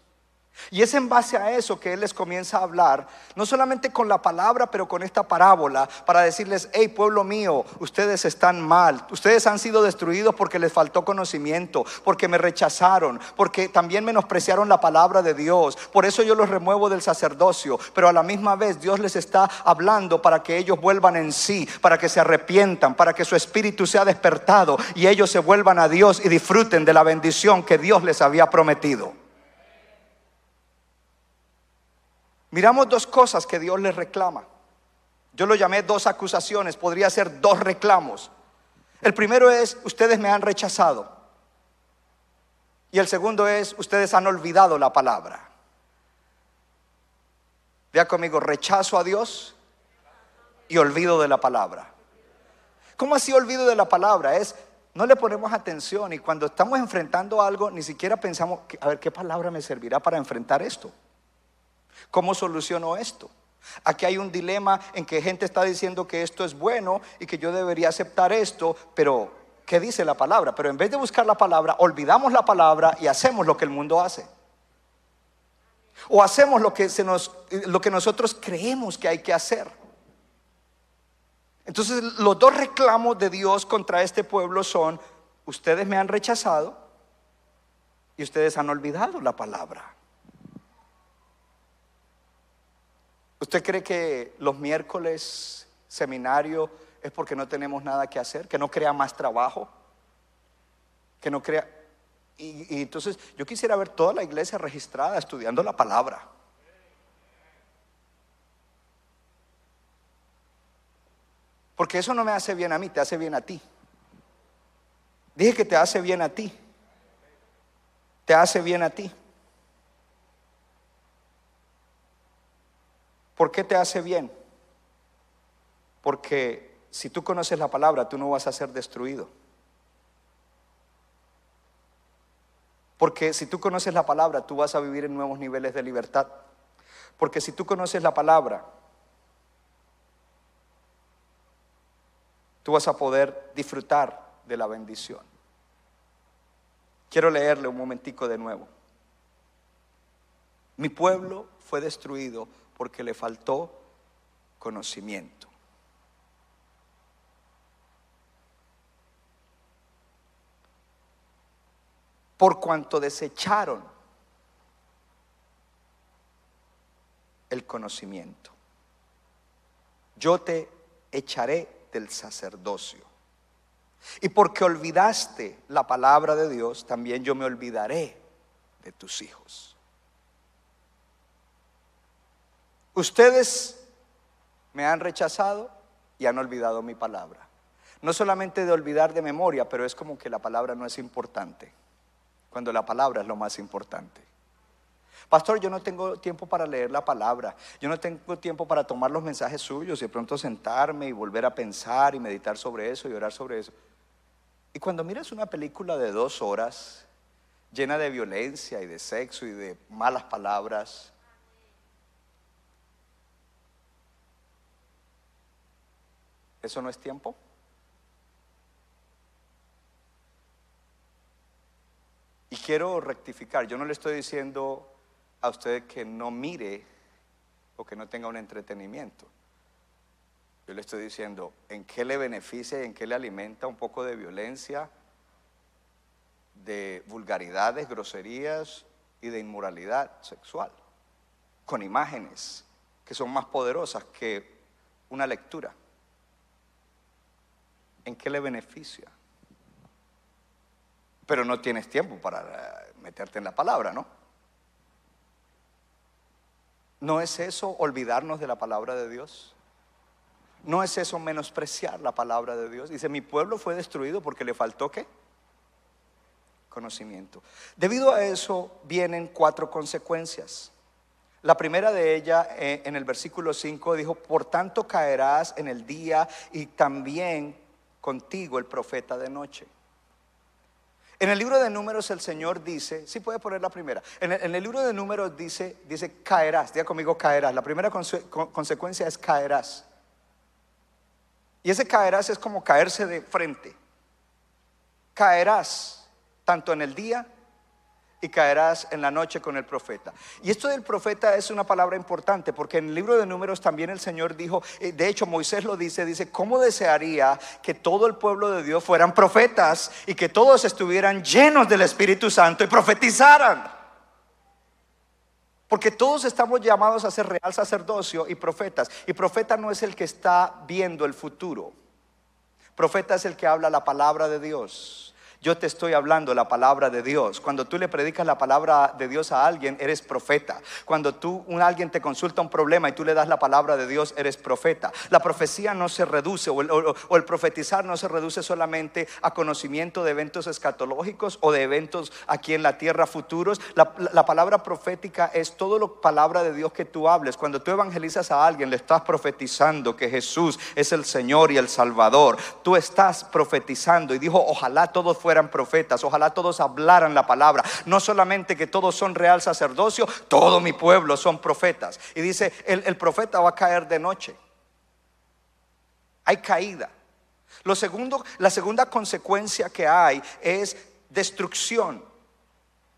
[SPEAKER 1] Y es en base a eso que Él les comienza a hablar, no solamente con la palabra, pero con esta parábola, para decirles, hey pueblo mío, ustedes están mal, ustedes han sido destruidos porque les faltó conocimiento, porque me rechazaron, porque también menospreciaron la palabra de Dios, por eso yo los remuevo del sacerdocio, pero a la misma vez Dios les está hablando para que ellos vuelvan en sí, para que se arrepientan, para que su espíritu sea despertado y ellos se vuelvan a Dios y disfruten de la bendición que Dios les había prometido. Miramos dos cosas que Dios les reclama. Yo lo llamé dos acusaciones, podría ser dos reclamos. El primero es, ustedes me han rechazado. Y el segundo es, ustedes han olvidado la palabra. Vea conmigo, rechazo a Dios y olvido de la palabra. ¿Cómo así olvido de la palabra? Es, no le ponemos atención y cuando estamos enfrentando algo, ni siquiera pensamos, a ver, ¿qué palabra me servirá para enfrentar esto? ¿Cómo soluciono esto? Aquí hay un dilema en que gente está diciendo que esto es bueno y que yo debería aceptar esto, pero ¿qué dice la palabra? Pero en vez de buscar la palabra, olvidamos la palabra y hacemos lo que el mundo hace. O hacemos lo que, se nos, lo que nosotros creemos que hay que hacer. Entonces los dos reclamos de Dios contra este pueblo son, ustedes me han rechazado y ustedes han olvidado la palabra. ¿Usted cree que los miércoles seminario es porque no tenemos nada que hacer? ¿Que no crea más trabajo? ¿Que no crea... Y, entonces yo quisiera ver toda la iglesia registrada estudiando la palabra. Porque eso no me hace bien a mí, te hace bien a ti. Dije que te hace bien a ti. Te hace bien a ti. ¿Por qué te hace bien? Porque si tú conoces la palabra, tú no vas a ser destruido. Porque si tú conoces la palabra, tú vas a vivir en nuevos niveles de libertad. Porque si tú conoces la palabra, tú vas a poder disfrutar de la bendición. Quiero leerle un momentico de nuevo. Mi pueblo fue destruido porque le faltó conocimiento. Por cuanto desecharon el conocimiento, yo te echaré del sacerdocio. Y porque olvidaste la palabra de Dios, también yo me olvidaré de tus hijos. Ustedes me han rechazado y han olvidado mi palabra. No solamente de olvidar de memoria, pero es como que la palabra no es importante, cuando la palabra es lo más importante. Pastor, yo no tengo tiempo para leer la palabra, yo no tengo tiempo para tomar los mensajes suyos y de pronto sentarme y volver a pensar y meditar sobre eso y orar sobre eso. Y cuando miras una película de dos horas llena de violencia y de sexo y de malas palabras, ¿Eso no es tiempo? Y quiero rectificar, yo no le estoy diciendo a usted que no mire o que no tenga un entretenimiento. Yo le estoy diciendo en qué le beneficia y en qué le alimenta un poco de violencia, de vulgaridades, groserías y de inmoralidad sexual, con imágenes que son más poderosas que una lectura. ¿En qué le beneficia? Pero no tienes tiempo para eh, meterte en la palabra, ¿no? ¿No es eso olvidarnos de la palabra de Dios? ¿No es eso menospreciar la palabra de Dios? Dice, mi pueblo fue destruido porque le faltó qué? Conocimiento. Debido a eso vienen cuatro consecuencias. La primera de ella eh, en el versículo 5 dijo, por tanto caerás en el día y también contigo el profeta de noche. En el libro de números el Señor dice, si puede poner la primera, en el, libro de números dice, dice caerás, diga conmigo caerás, la primera consecuencia es caerás. Y ese caerás es como caerse de frente. Caerás tanto en el día y caerás en la noche con el profeta. Y esto del profeta es una palabra importante porque en el libro de números también el Señor dijo, eh, de hecho Moisés lo dice, dice, ¿cómo desearía que todo el pueblo de Dios fueran profetas y que todos estuvieran llenos del Espíritu Santo y profetizaran? Porque todos estamos llamados a ser real sacerdocio y profetas. Y profeta no es el que está viendo el futuro. Profeta es el que habla la palabra de Dios. Yo te estoy hablando la palabra de Dios. Cuando tú le predicas la palabra de Dios a alguien, eres profeta. Cuando tú, un, alguien te consulta un problema y tú le das la palabra de Dios, eres profeta. La profecía no se reduce o el, profetizar no se reduce solamente a conocimiento de eventos escatológicos o de eventos aquí en la tierra futuros. La, la palabra profética es todo lo palabra de Dios que tú hables. Cuando tú evangelizas a alguien, le estás profetizando que Jesús es el Señor y el Salvador. Tú estás profetizando y dijo, ojalá todos fueran profetas, ojalá todos hablaran la palabra. No solamente que todos son real sacerdocio, todo mi pueblo son profetas. Y dice, el, el profeta va a caer de noche. Hay caída. Lo segundo, la segunda consecuencia que hay es destrucción.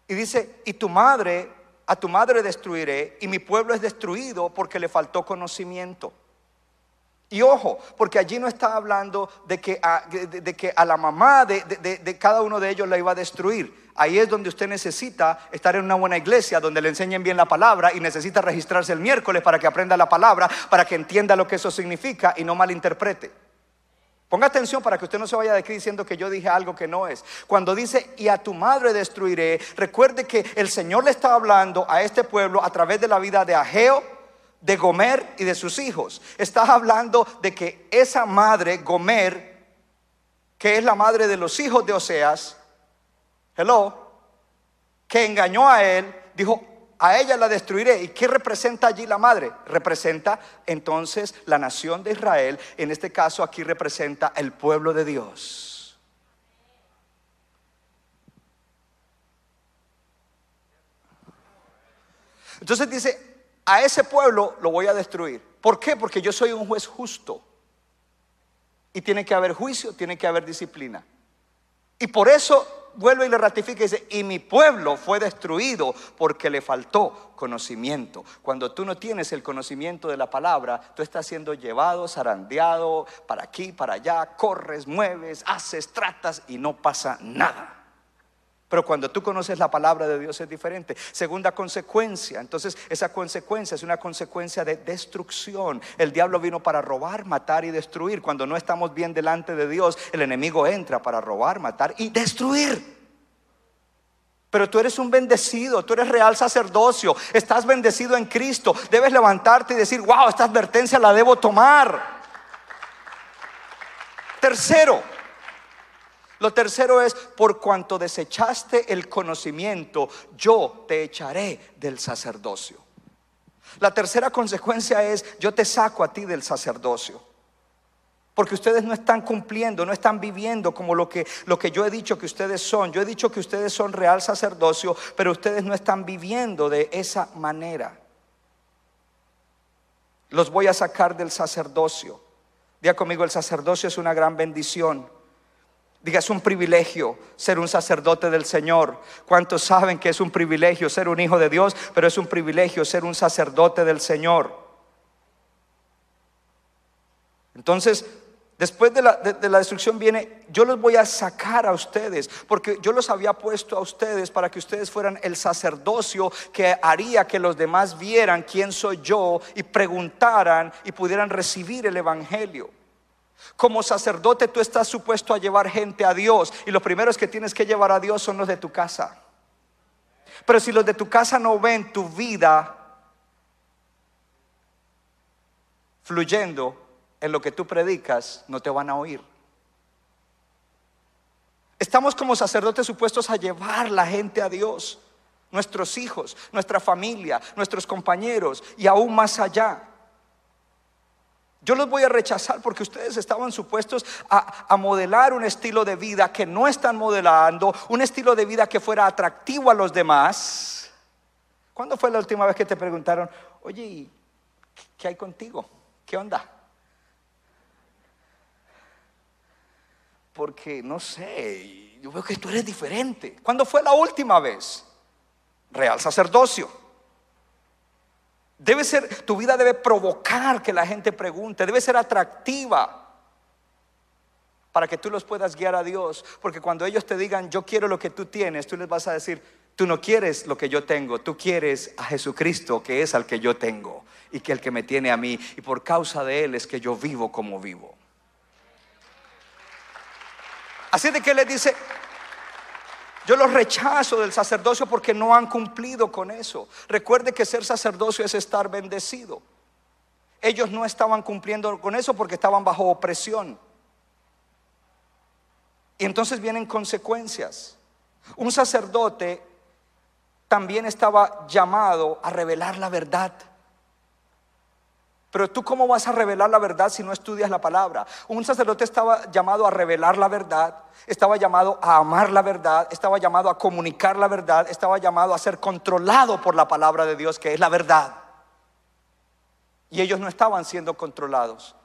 [SPEAKER 1] Y dice, y tu madre, a tu madre destruiré, y mi pueblo es destruido porque le faltó conocimiento. Y ojo, porque allí no está hablando de que a, de, que a la mamá de, de, cada uno de ellos la iba a destruir. Ahí es donde usted necesita estar en una buena iglesia, donde le enseñen bien la palabra y necesita registrarse el miércoles para que aprenda la palabra, para que entienda lo que eso significa y no malinterprete. Ponga atención para que usted no se vaya de aquí diciendo que yo dije algo que no es. Cuando dice, y a tu madre destruiré, recuerde que el Señor le está hablando a este pueblo a través de la vida de Ageo, de Gomer y de sus hijos. Está hablando de que esa madre, Gomer, que es la madre de los hijos de Oseas, hello, que engañó a él, dijo, a ella la destruiré. ¿Y qué representa allí la madre? Representa entonces la nación de Israel. En este caso aquí representa el pueblo de Dios. Entonces dice, a ese pueblo lo voy a destruir. ¿Por qué? Porque yo soy un juez justo. Y tiene que haber juicio, tiene que haber disciplina. Y por eso vuelve y le ratifica y dice, y mi pueblo fue destruido porque le faltó conocimiento. Cuando tú no tienes el conocimiento de la palabra, tú estás siendo llevado, zarandeado, para aquí, para allá, corres, mueves, haces, tratas y no pasa nada. Pero cuando tú conoces la palabra de Dios es diferente. Segunda consecuencia, entonces esa consecuencia es una consecuencia de destrucción. El diablo vino para robar, matar y destruir. Cuando no estamos bien delante de Dios, el enemigo entra para robar, matar y destruir. Pero tú eres un bendecido, tú eres real sacerdocio, estás bendecido en Cristo. Debes levantarte y decir, wow, esta advertencia la debo tomar. Tercero, lo tercero es, por cuanto desechaste el conocimiento, yo te echaré del sacerdocio. La tercera consecuencia es, yo te saco a ti del sacerdocio. Porque ustedes no están cumpliendo, no están viviendo como lo que, lo que yo he dicho que ustedes son. Yo he dicho que ustedes son real sacerdocio, pero ustedes no están viviendo de esa manera. Los voy a sacar del sacerdocio. Diga conmigo, el sacerdocio es una gran bendición. Diga, es un privilegio ser un sacerdote del Señor. ¿Cuántos saben que es un privilegio ser un hijo de Dios? Pero es un privilegio ser un sacerdote del Señor. Entonces, después de la, de la, destrucción viene, yo los voy a sacar a ustedes, porque yo los había puesto a ustedes para que ustedes fueran el sacerdocio que haría que los demás vieran quién soy yo y preguntaran y pudieran recibir el Evangelio. Como sacerdote tú estás supuesto a llevar gente a Dios y los primeros que tienes que llevar a Dios son los de tu casa. Pero si los de tu casa no ven tu vida fluyendo en lo que tú predicas, no te van a oír. Estamos como sacerdotes supuestos a llevar la gente a Dios, nuestros hijos, nuestra familia, nuestros compañeros y aún más allá. Yo los voy a rechazar porque ustedes estaban supuestos a, modelar un estilo de vida que no están modelando, un estilo de vida que fuera atractivo a los demás. ¿Cuándo fue la última vez que te preguntaron, oye, ¿qué hay contigo? ¿Qué onda? Porque no sé, yo veo que tú eres diferente. ¿Cuándo fue la última vez? Real sacerdocio. Debe ser, tu vida debe provocar que la gente pregunte, debe ser atractiva para que tú los puedas guiar a Dios. Porque cuando ellos te digan, yo quiero lo que tú tienes, tú les vas a decir, tú no quieres lo que yo tengo, tú quieres a Jesucristo, que es al que yo tengo y que el que me tiene a mí. Y por causa de Él es que yo vivo como vivo. Así de que le dice, yo los rechazo del sacerdocio porque no han cumplido con eso. Recuerde que ser sacerdocio es estar bendecido. Ellos no estaban cumpliendo con eso porque estaban bajo opresión. Y entonces vienen consecuencias. Un sacerdote también estaba llamado a revelar la verdad. Pero tú cómo vas a revelar la verdad si no estudias la palabra? Un sacerdote estaba llamado a revelar la verdad, estaba llamado a amar la verdad, estaba llamado a comunicar la verdad, estaba llamado a ser controlado por la palabra de Dios, que es la verdad. Y ellos no estaban siendo controlados.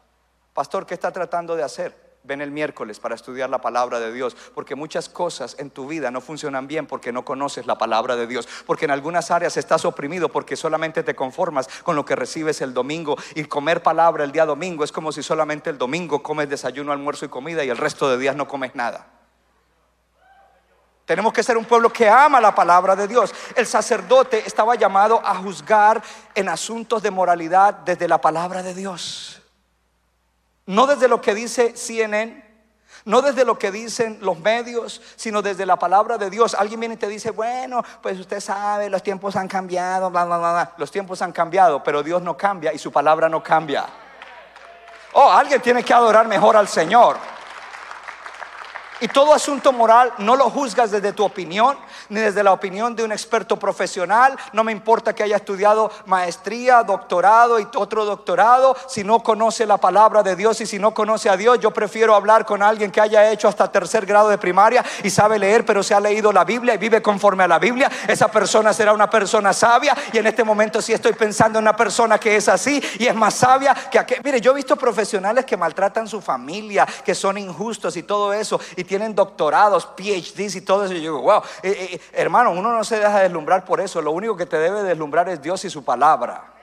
[SPEAKER 1] Pastor, ¿qué está tratando de hacer? Ven el miércoles para estudiar la palabra de Dios, porque muchas cosas en tu vida no funcionan bien porque no conoces la palabra de Dios, porque en algunas áreas estás oprimido porque solamente te conformas con lo que recibes el domingo y comer palabra el día domingo es como si solamente el domingo comes desayuno, almuerzo y comida y el resto de días no comes nada. Tenemos que ser un pueblo que ama la palabra de Dios. El sacerdote estaba llamado a juzgar en asuntos de moralidad desde la palabra de Dios. No desde lo que dice CNN, no desde lo que dicen los medios, sino desde la palabra de Dios. Alguien viene y te dice, bueno, pues usted sabe, los tiempos han cambiado, bla, bla, bla. Los tiempos han cambiado, pero Dios no cambia y su palabra no cambia. Oh, alguien tiene que adorar mejor al Señor. Y todo asunto moral no lo juzgas desde tu opinión, ni desde la opinión de un experto profesional. No me importa que haya estudiado maestría, doctorado y otro doctorado. Si no conoce la palabra de Dios y si no conoce a Dios, yo prefiero hablar con alguien que haya hecho hasta tercer grado de primaria y sabe leer, pero se ha leído la Biblia y vive conforme a la Biblia. Esa persona será una persona sabia. Y en este momento sí estoy pensando en una persona que es así y es más sabia que aquel. Mire, yo he visto profesionales que maltratan su familia, que son injustos y todo eso. Tienen doctorados, PhDs y todo eso. Y yo digo, wow, eh, eh, hermano, uno no se deja deslumbrar por eso. Lo único que te debe deslumbrar es Dios y su palabra.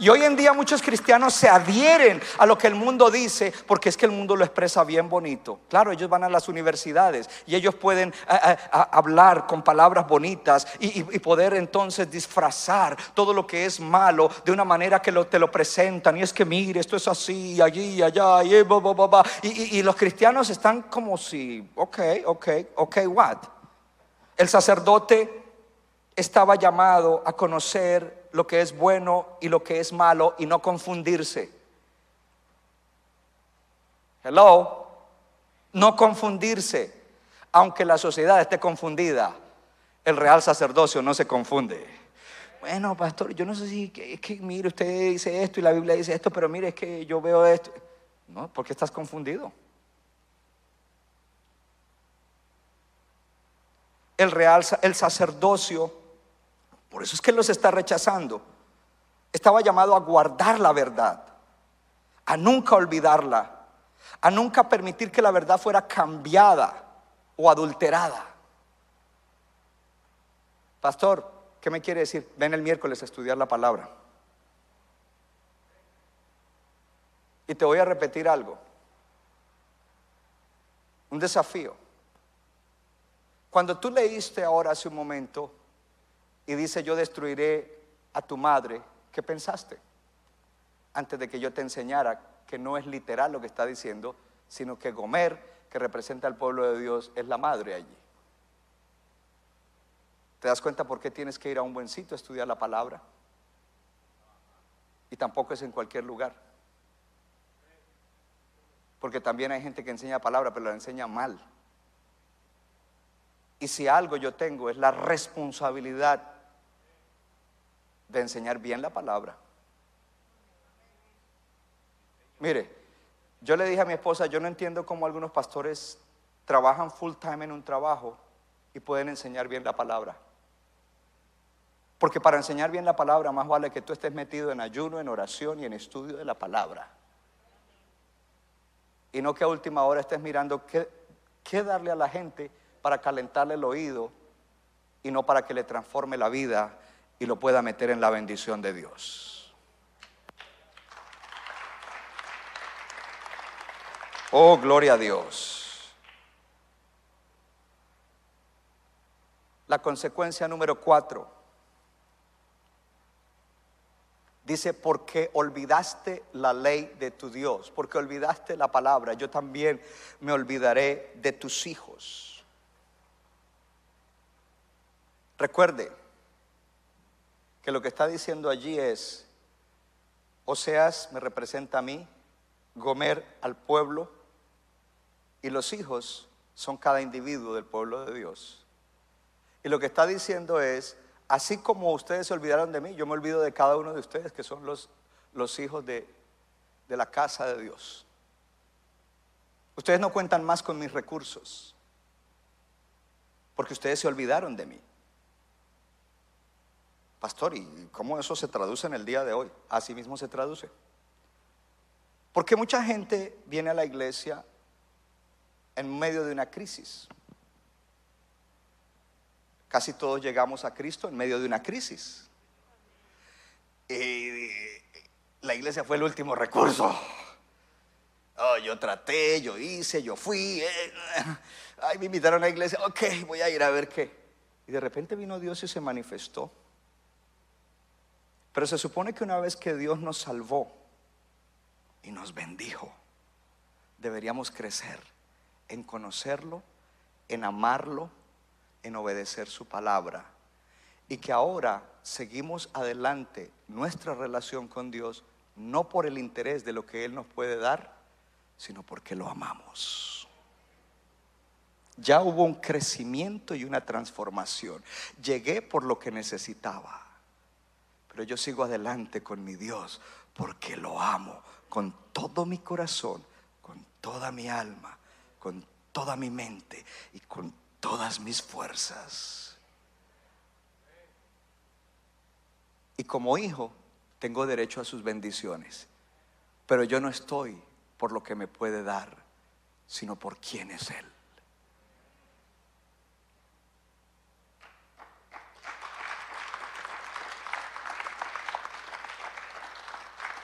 [SPEAKER 1] Y hoy en día muchos cristianos se adhieren a lo que el mundo dice porque es que el mundo lo expresa bien bonito. Claro, ellos van a las universidades y ellos pueden eh, hablar con palabras bonitas y, poder entonces disfrazar todo lo que es malo de una manera que te lo presentan. Y es que mire, esto es así, allí, allá, y, y, y los cristianos están como si, ok, ok, ok, what? El sacerdote estaba llamado a conocer lo que es bueno y lo que es malo y no confundirse. Hello, no confundirse, aunque la sociedad esté confundida, el real sacerdocio no se confunde. Bueno, pastor, yo no sé si es que mire, usted dice esto y la Biblia dice esto, pero mire, es que yo veo esto. No, porque estás confundido. El real el sacerdocio por eso es que los está rechazando. Estaba llamado a guardar la verdad, a nunca olvidarla, a nunca permitir que la verdad fuera cambiada o adulterada. Pastor, ¿qué me quiere decir? Ven el miércoles a estudiar la palabra. Y te voy a repetir algo. Un desafío. Cuando tú leíste ahora hace un momento y dice, yo destruiré a tu madre, ¿qué pensaste? Antes de que yo te enseñara que no es literal lo que está diciendo, sino que Gomer, que representa al pueblo de Dios, es la madre allí. ¿Te das cuenta por qué tienes que ir a un buen sitio a estudiar la palabra? Y tampoco es en cualquier lugar. Porque también hay gente que enseña palabra, pero la enseña mal. Y si algo yo tengo es la responsabilidad de enseñar bien la palabra. Mire, yo le dije a mi esposa, yo no entiendo cómo algunos pastores trabajan full time en un trabajo y pueden enseñar bien la palabra. Porque para enseñar bien la palabra más vale que tú estés metido en ayuno, en oración y en estudio de la palabra. Y no que a última hora estés mirando qué, qué darle a la gente para calentarle el oído y no para que le transforme la vida y lo pueda meter en la bendición de Dios. Oh, gloria a Dios. La consecuencia número cuatro. Dice, porque olvidaste la ley de tu Dios, porque olvidaste la palabra, yo también me olvidaré de tus hijos. Recuerde, que lo que está diciendo allí es, Oseas me representa a mí, Gomer al pueblo, y los hijos son cada individuo del pueblo de Dios. Y lo que está diciendo es, así como ustedes se olvidaron de mí, yo me olvido de cada uno de ustedes que son los, hijos de la casa de Dios. Ustedes no cuentan más con mis recursos, porque ustedes se olvidaron de mí. Pastor, ¿y cómo eso se traduce en el día de hoy? Así mismo se traduce. Porque mucha gente viene a la iglesia en medio de una crisis. Casi todos llegamos a Cristo en medio de una crisis. Y la iglesia fue el último recurso. Oh, yo traté, yo hice, yo fui. Eh, ay, me invitaron a la iglesia. Ok, voy a ir a ver qué. Y de repente vino Dios y se manifestó. Pero se supone que una vez que Dios nos salvó y nos bendijo, deberíamos crecer en conocerlo, en amarlo, en obedecer su palabra. Y que ahora seguimos adelante nuestra relación con Dios, no por el interés de lo que Él nos puede dar, sino porque lo amamos. Ya hubo un crecimiento y una transformación. Llegué por lo que necesitaba, pero yo sigo adelante con mi Dios porque lo amo con todo mi corazón, con toda mi alma, con toda mi mente y con todas mis fuerzas. Y como hijo tengo derecho a sus bendiciones, pero yo no estoy por lo que me puede dar, sino por quién es Él.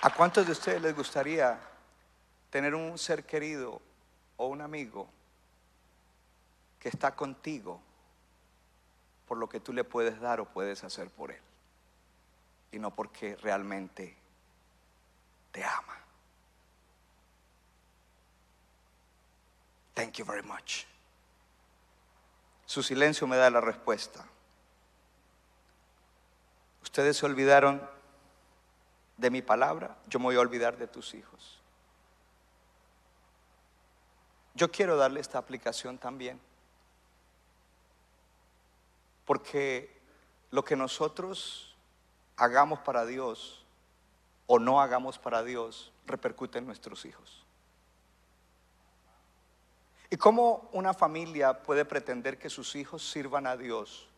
[SPEAKER 1] ¿A cuántos de ustedes les gustaría tener un ser querido o un amigo que está contigo por lo que tú le puedes dar o puedes hacer por él. Y no porque realmente te ama. Thank you very much. Su silencio me da la respuesta. Ustedes se olvidaron de mi palabra, yo me voy a olvidar de tus hijos. Yo quiero darle esta aplicación también. Porque lo que nosotros hagamos para Dios o no hagamos para Dios repercute en nuestros hijos. ¿Y cómo una familia puede pretender que sus hijos sirvan a Dios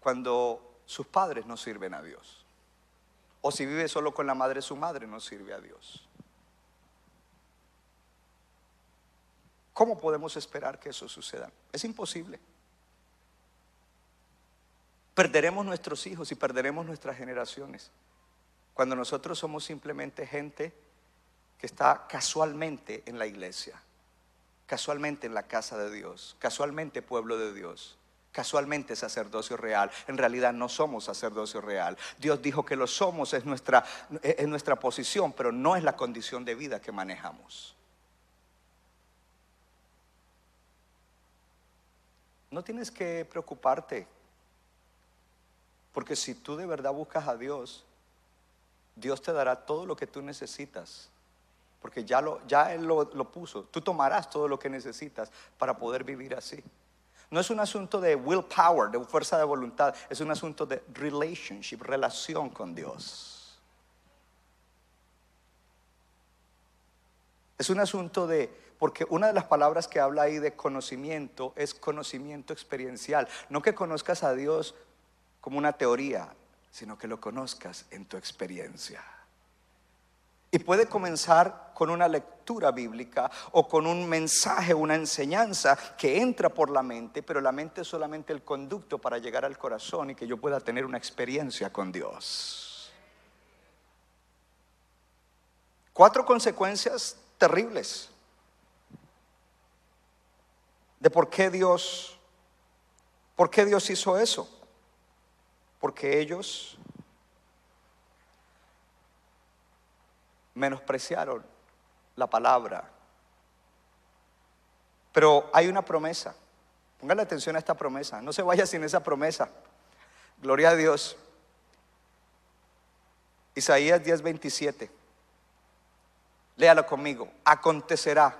[SPEAKER 1] cuando sus padres no sirven a Dios? O si vive solo con la madre, su madre no sirve a Dios. ¿Cómo podemos esperar que eso suceda? Es imposible. Perderemos nuestros hijos y perderemos nuestras generaciones. Cuando nosotros somos simplemente gente que está casualmente en la iglesia, casualmente en la casa de Dios, casualmente pueblo de Dios, casualmente sacerdocio real. En realidad no somos sacerdocio real. Dios dijo que lo somos, es nuestra, es nuestra posición, pero no es la condición de vida que manejamos. No tienes que preocuparte porque si tú de verdad buscas a Dios, Dios te dará todo lo que tú necesitas. Porque ya, lo, ya Él lo, lo puso. Tú tomarás todo lo que necesitas para poder vivir así. No es un asunto de willpower, de fuerza de voluntad. Es un asunto de relationship, relación con Dios. Es un asunto de, porque una de las palabras que habla ahí de conocimiento es conocimiento experiencial. No que conozcas a Dios como una teoría, sino que lo conozcas en tu experiencia. Y puede comenzar con una lectura bíblica o con un mensaje, una enseñanza que entra por la mente, pero la mente es solamente el conducto para llegar al corazón y que yo pueda tener una experiencia con Dios. Cuatro consecuencias terribles de por qué Dios, por qué Dios hizo eso porque ellos menospreciaron la palabra. Pero hay una promesa. Póngale atención a esta promesa. No se vaya sin esa promesa. Gloria a Dios. Isaías 10:27. Léalo conmigo. Acontecerá.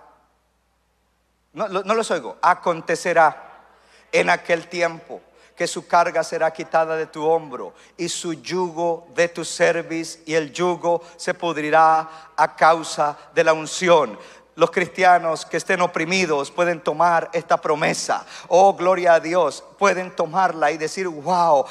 [SPEAKER 1] No, no los oigo. Acontecerá en aquel tiempo que su carga será quitada de tu hombro y su yugo de tu cerviz y el yugo se pudrirá a causa de la unción los cristianos que estén oprimidos pueden tomar esta promesa. Oh, gloria a Dios pueden tomarla y decir, wow,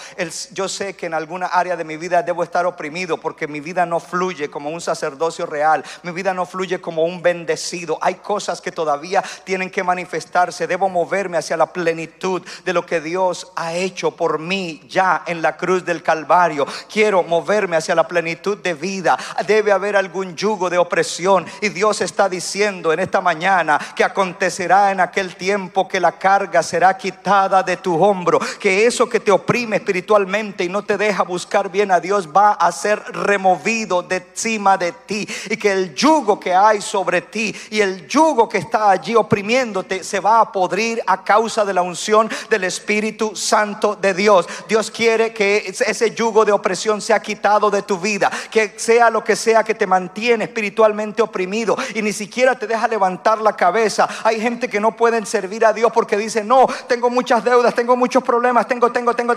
[SPEAKER 1] yo sé que en alguna área de mi vida debo estar oprimido porque mi vida no fluye como un sacerdocio real, mi vida no fluye como un bendecido. Hay cosas que todavía tienen que manifestarse, debo moverme hacia la plenitud de lo que Dios ha hecho por mí ya en la cruz del Calvario. Quiero moverme hacia la plenitud de vida. Debe haber algún yugo de opresión y Dios está diciendo en esta mañana que acontecerá en aquel tiempo que la carga será quitada de tu hombro, que eso que te oprime espiritualmente y no te deja buscar bien a Dios va a ser removido de encima de ti y que el yugo que hay sobre ti y el yugo que está allí oprimiéndote se va a podrir a causa de la unción del Espíritu Santo de Dios. Dios quiere que ese yugo de opresión sea quitado de tu vida, que sea lo que sea que te mantiene espiritualmente oprimido y ni siquiera te deja levantar la cabeza. Hay gente que no pueden servir a Dios porque dice, no, tengo muchas deudas, tengo muchos problemas, tengo, tengo, tengo,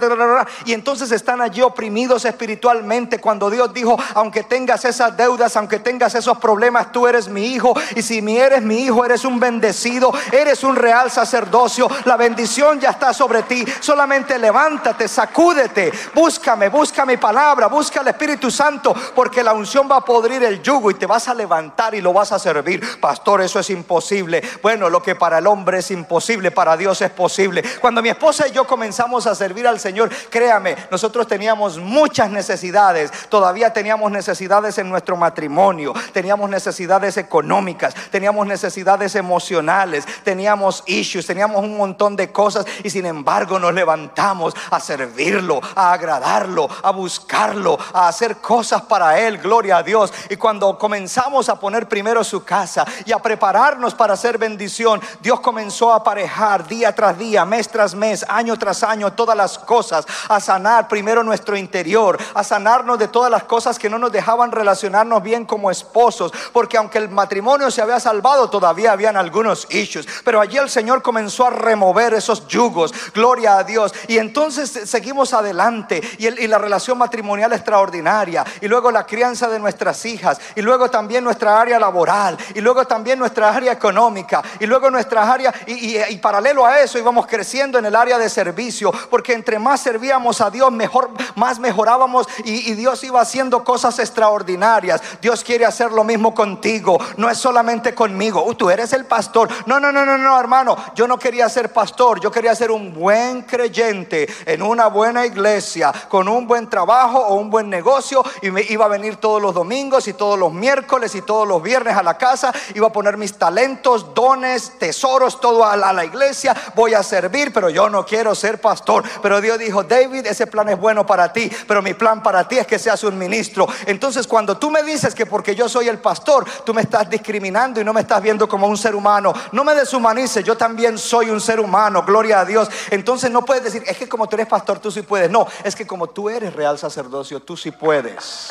[SPEAKER 1] y entonces están allí oprimidos espiritualmente cuando Dios dijo, aunque tengas esas deudas, aunque tengas esos problemas, tú eres mi hijo y si eres mi hijo, eres un bendecido, eres un real sacerdocio, la bendición ya está sobre ti, solamente levántate, sacúdete, búscame, busca mi palabra, busca el Espíritu Santo, porque la unción va a podrir el yugo y te vas a levantar y lo vas a servir. Pastor, eso es imposible. Bueno, lo que para el hombre es imposible, para Dios es posible. Cuando mi esposa y yo comenzamos a servir al Señor, créame, nosotros teníamos muchas necesidades, todavía teníamos necesidades en nuestro matrimonio, teníamos necesidades económicas, teníamos necesidades emocionales, teníamos issues, teníamos un montón de cosas y sin embargo nos levantamos a servirlo, a agradarlo, a buscarlo, a hacer cosas para Él, gloria a Dios. Y cuando comenzamos a poner primero su casa y a prepararnos para hacer bendición, Dios comenzó a aparejar día tras día, mes tras mes, año tras año todas las cosas, a sanar primero nuestro interior, a sanarnos de todas las cosas que no nos dejaban relacionarnos bien como esposos, porque aunque el matrimonio se había salvado, todavía habían algunos issues, pero allí el Señor comenzó a remover esos yugos, gloria a Dios, y entonces seguimos adelante, y, y la relación matrimonial extraordinaria, y luego la crianza de nuestras hijas, y luego también nuestra área laboral, y luego también nuestra área económica, y luego nuestra área, y, y paralelo a eso íbamos creciendo en el área de servicio, porque entre más servíamos a Dios, mejor, más mejorábamos y, Dios iba haciendo cosas extraordinarias. Dios quiere hacer lo mismo contigo, no es solamente conmigo. Uh, tú eres el pastor. No, no, no, no, no, hermano. Yo no quería ser pastor, yo quería ser un buen creyente en una buena iglesia, con un buen trabajo o un buen negocio y me iba a venir todos los domingos y todos los miércoles y todos los viernes a la casa, iba a poner mis talentos, dones, tesoros, todo a la iglesia, voy a servir, pero yo no quiero ser pastor. Pero Dios dijo, David, ese plan es bueno para ti, pero mi plan para ti es que seas un ministro. Entonces cuando tú me dices que porque yo soy el pastor, tú me estás discriminando y no me estás viendo como un ser humano, no me deshumanices, yo también soy un ser humano, gloria a Dios. Entonces no puedes decir, es que como tú eres pastor, tú sí puedes. No, es que como tú eres real sacerdocio, tú sí puedes.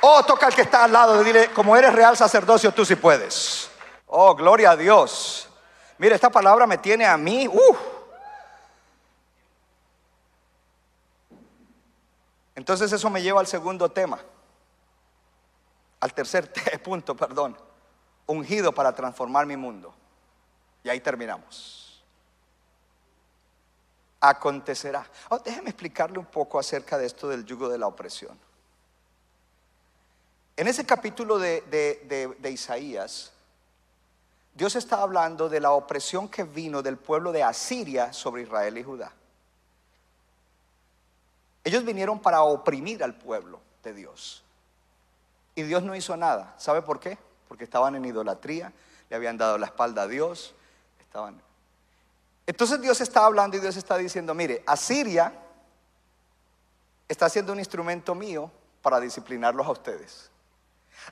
[SPEAKER 1] Oh, toca al que está al lado y dile, como eres real sacerdocio, tú sí puedes. Oh, gloria a Dios. Mire, esta palabra me tiene a mí. Uh. Entonces eso me lleva al segundo tema. Al tercer <laughs> punto, perdón. Ungido para transformar mi mundo. Y ahí terminamos. Acontecerá. Oh, déjeme explicarle un poco acerca de esto del yugo de la opresión. En ese capítulo de, de Isaías, Dios está hablando de la opresión que vino del pueblo de Asiria sobre Israel y Judá. Ellos vinieron para oprimir al pueblo de Dios. Y Dios no hizo nada. ¿Sabe por qué? Porque estaban en idolatría, le habían dado la espalda a Dios. Estaban... Entonces Dios está hablando y Dios está diciendo, mire, Asiria está siendo un instrumento mío para disciplinarlos a ustedes.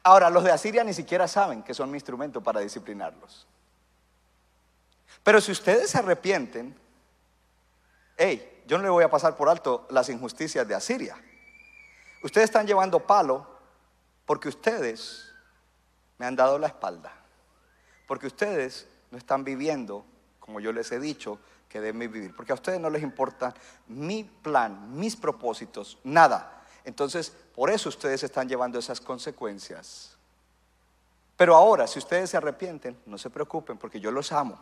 [SPEAKER 1] Ahora, los de Asiria ni siquiera saben que son mi instrumento para disciplinarlos. Pero si ustedes se arrepienten, hey, yo no le voy a pasar por alto las injusticias de Asiria. Ustedes están llevando palo porque ustedes me han dado la espalda. Porque ustedes no están viviendo, como yo les he dicho, que de mí vivir. Porque a ustedes no les importa mi plan, mis propósitos, nada. Entonces, por eso ustedes están llevando esas consecuencias. Pero ahora, si ustedes se arrepienten, no se preocupen porque yo los amo.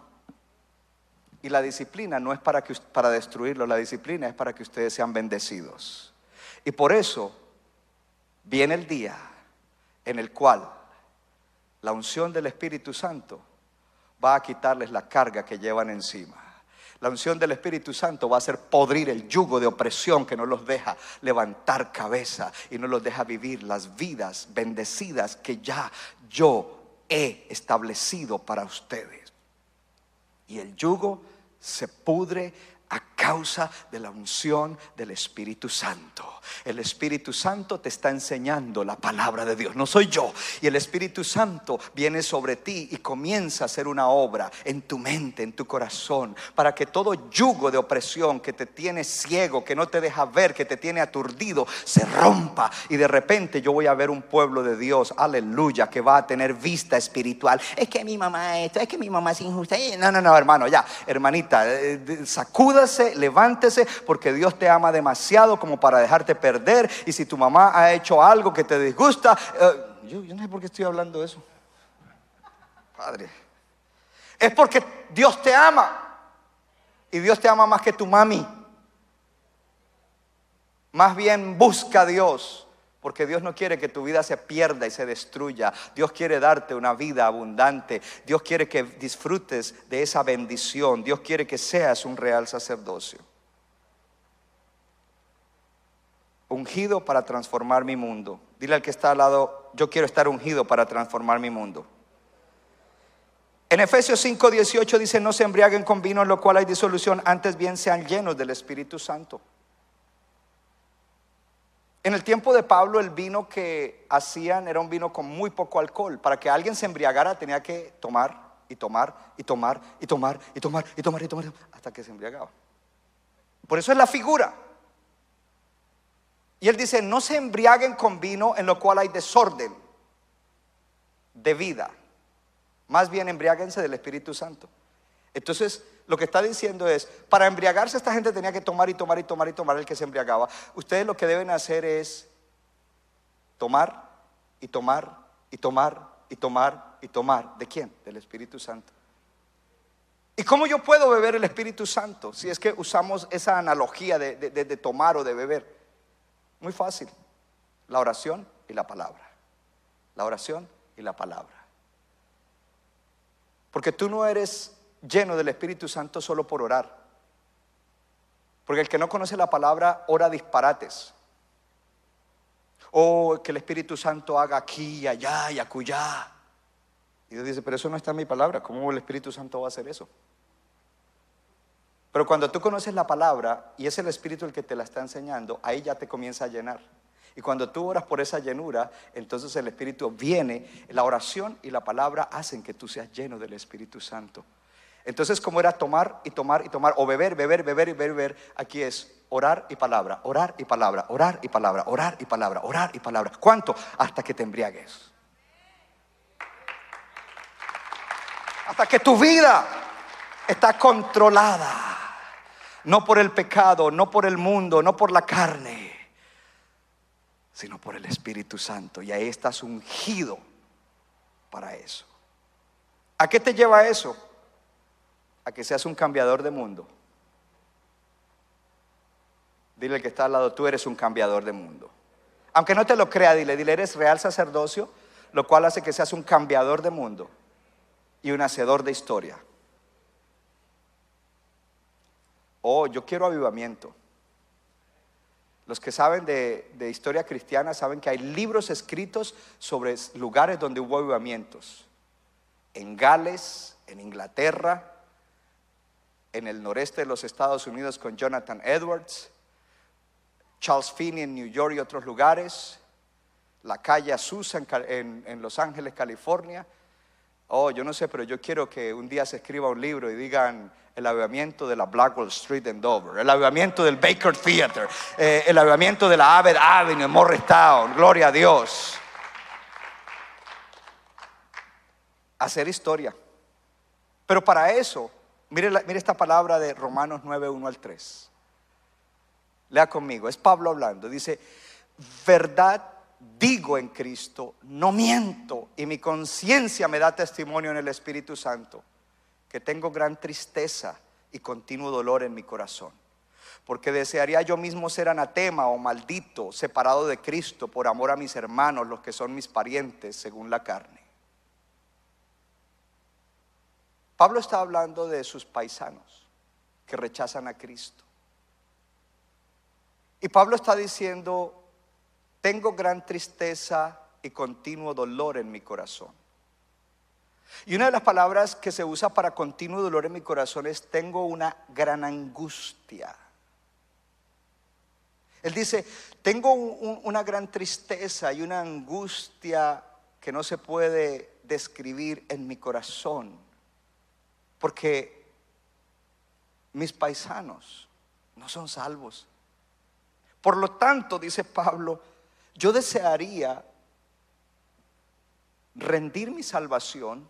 [SPEAKER 1] Y la disciplina no es para, que, para la disciplina es para que ustedes sean bendecidos. Y por eso viene el día en el cual la unción del Espíritu Santo va a quitarles la carga que llevan encima. La unción del Espíritu Santo va a hacer podrir el yugo de opresión que no los deja levantar cabeza y no los deja vivir las vidas bendecidas que ya yo he establecido para ustedes. Y el yugo se pudre a causa de la unción del Espíritu Santo. El Espíritu Santo te está enseñando la palabra de Dios, no soy yo. Y el Espíritu Santo viene sobre ti y comienza a hacer una obra en tu mente, en tu corazón, para que todo yugo de opresión que te tiene ciego, que no te deja ver, que te tiene aturdido, se rompa. Y de repente yo voy a ver un pueblo de Dios, aleluya, que va a tener vista espiritual. Es que mi mamá esto, es que mi mamá es injusta. No, no, no, hermano, ya, hermanita, eh, levántese, porque Dios te ama demasiado como para dejarte perder. Y si tu mamá ha hecho algo que te disgusta, eh, yo, yo no sé por qué estoy hablando de eso. Padre, es porque Dios te ama. Y Dios te ama más que tu mami. Más bien busca a Dios. Porque Dios no quiere que tu vida se pierda y se destruya. Dios quiere darte una vida abundante. Dios quiere que disfrutes de esa bendición. Dios quiere que seas un real sacerdocio. Ungido para transformar mi mundo. Dile al que está al lado, yo quiero estar ungido para transformar mi mundo. En Efesios 5, 18 dice, no se embriaguen con vino en lo cual hay disolución, antes bien sean llenos del Espíritu Santo. En el tiempo de Pablo el vino que hacían era un vino con muy poco alcohol. Para que alguien se embriagara tenía que tomar y tomar y tomar y tomar y tomar y tomar y tomar hasta que se embriagaba. Por eso es la figura. Y él dice, no se embriaguen con vino en lo cual hay desorden de vida. Más bien embriáguense del Espíritu Santo. Entonces, lo que está diciendo es, para embriagarse esta gente tenía que tomar y tomar y tomar y tomar el que se embriagaba. Ustedes lo que deben hacer es tomar y tomar y tomar y tomar y tomar. ¿De quién? Del Espíritu Santo. ¿Y cómo yo puedo beber el Espíritu Santo? Si es que usamos esa analogía de, de, de tomar o de beber. Muy fácil. La oración y la palabra. La oración y la palabra. Porque tú no eres lleno del Espíritu Santo solo por orar. Porque el que no conoce la palabra ora disparates. O que el Espíritu Santo haga aquí y allá y acullá. Y Dios dice, pero eso no está en mi palabra. ¿Cómo el Espíritu Santo va a hacer eso? Pero cuando tú conoces la palabra y es el Espíritu el que te la está enseñando, ahí ya te comienza a llenar. Y cuando tú oras por esa llenura, entonces el Espíritu viene, la oración y la palabra hacen que tú seas lleno del Espíritu Santo. Entonces, como era tomar y tomar y tomar, o beber, beber, beber y beber, aquí es orar y palabra, orar y palabra, orar y palabra, orar y palabra, orar y palabra. ¿Cuánto? Hasta que te embriagues. Hasta que tu vida está controlada. No por el pecado, no por el mundo, no por la carne, sino por el Espíritu Santo. Y ahí estás ungido para eso. ¿A qué te lleva eso? A que seas un cambiador de mundo. Dile al que está al lado, tú eres un cambiador de mundo. Aunque no te lo crea, dile, dile, eres real sacerdocio, lo cual hace que seas un cambiador de mundo y un hacedor de historia. Oh, yo quiero avivamiento. Los que saben de, de, historia cristiana saben que hay libros escritos sobre lugares donde hubo avivamientos. En Gales, en Inglaterra, en el noreste de los Estados Unidos con Jonathan Edwards, Charles Finney en New York y otros lugares, la calle Azusa en, Los Ángeles, California. Oh, yo no sé, pero yo quiero que un día se escriba un libro y digan el avivamiento de la Blackwell Street en Dover, el avivamiento del Baker Theater, eh, el avivamiento de la Abbott Avenue en Morristown, gloria a Dios. Hacer historia. Pero para eso Mire, esta palabra de Romanos 9, 1 al 3. Lea conmigo, es Pablo hablando. Dice, verdad digo en Cristo, no miento, y mi conciencia me da testimonio en el Espíritu Santo, que tengo gran tristeza y continuo dolor en mi corazón. Porque desearía yo mismo ser anatema o maldito, separado de Cristo por amor a mis hermanos, los que son mis parientes según la carne. Pablo está hablando de sus paisanos que rechazan a Cristo. Y Pablo está diciendo, tengo gran tristeza y continuo dolor en mi corazón. Y una de las palabras que se usa para continuo dolor en mi corazón es tengo una gran angustia. Él dice, tengo un- un- una gran tristeza y una angustia que no se puede describir en mi corazón, porque mis paisanos no son salvos. Por lo tanto, dice Pablo, yo desearía rendir mi salvación,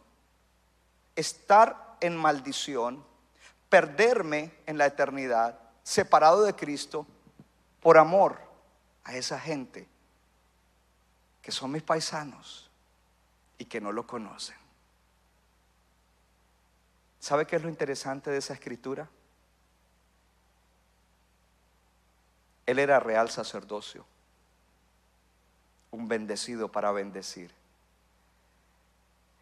[SPEAKER 1] estar en maldición, perderme en la eternidad, separado de Cristo, por amor a esa gente que son mis paisanos y que no lo conocen. ¿Sabe qué es lo interesante de esa escritura? Él era real sacerdocio, un bendecido para bendecir.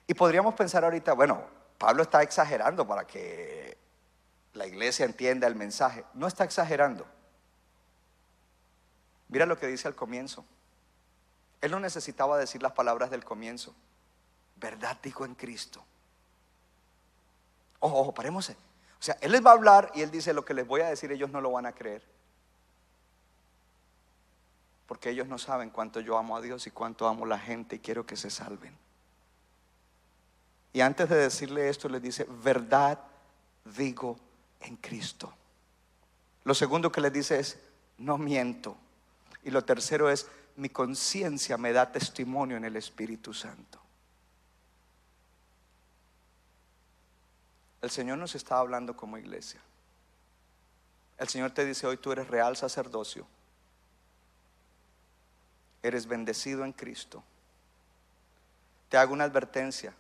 [SPEAKER 1] Y podríamos pensar ahorita, bueno, Pablo está exagerando para que la iglesia entienda el mensaje. No está exagerando. Mira lo que dice al comienzo. Él no necesitaba decir las palabras del comienzo. Verdad digo en Cristo. Ojo, ojo. O sea, Él les va a hablar y Él dice lo que les voy a decir, ellos no lo van a creer. Porque ellos no saben cuánto yo amo a Dios y cuánto amo a la gente y quiero que se salven. Y antes de decirle esto, les dice, verdad digo en Cristo. Lo segundo que les dice es, no miento. Y lo tercero es, mi conciencia me da testimonio en el Espíritu Santo. El Señor nos está hablando como iglesia. El Señor te dice hoy tú eres real sacerdocio. Eres bendecido en Cristo. Te hago una advertencia.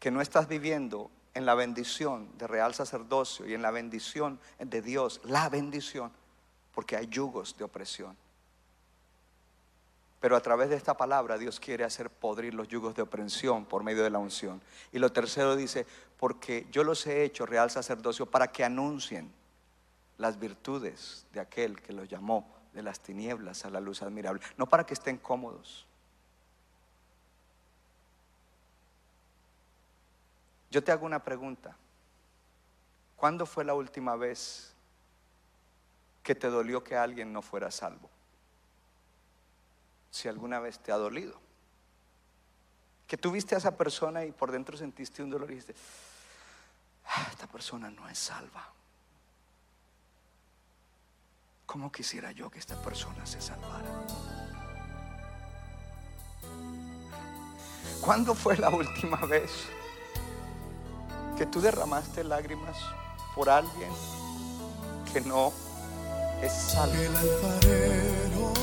[SPEAKER 1] Que no estás viviendo en la bendición de real sacerdocio y en la bendición de Dios, la bendición, porque hay yugos de opresión. Pero a través de esta palabra Dios quiere hacer podrir los yugos de opresión por medio de la unción. Y lo tercero dice, porque yo los he hecho real sacerdocio para que anuncien las virtudes de aquel que los llamó de las tinieblas a la luz admirable, no para que estén cómodos. Yo te hago una pregunta. ¿Cuándo fue la última vez que te dolió que alguien no fuera salvo? Si alguna vez te ha dolido. Que tú viste a esa persona y por dentro sentiste un dolor y dijiste, "Ah, esta persona no es salva. ¿Cómo quisiera yo que esta persona se salvara? ¿Cuándo fue la última vez que tú derramaste lágrimas por alguien que no es salvo?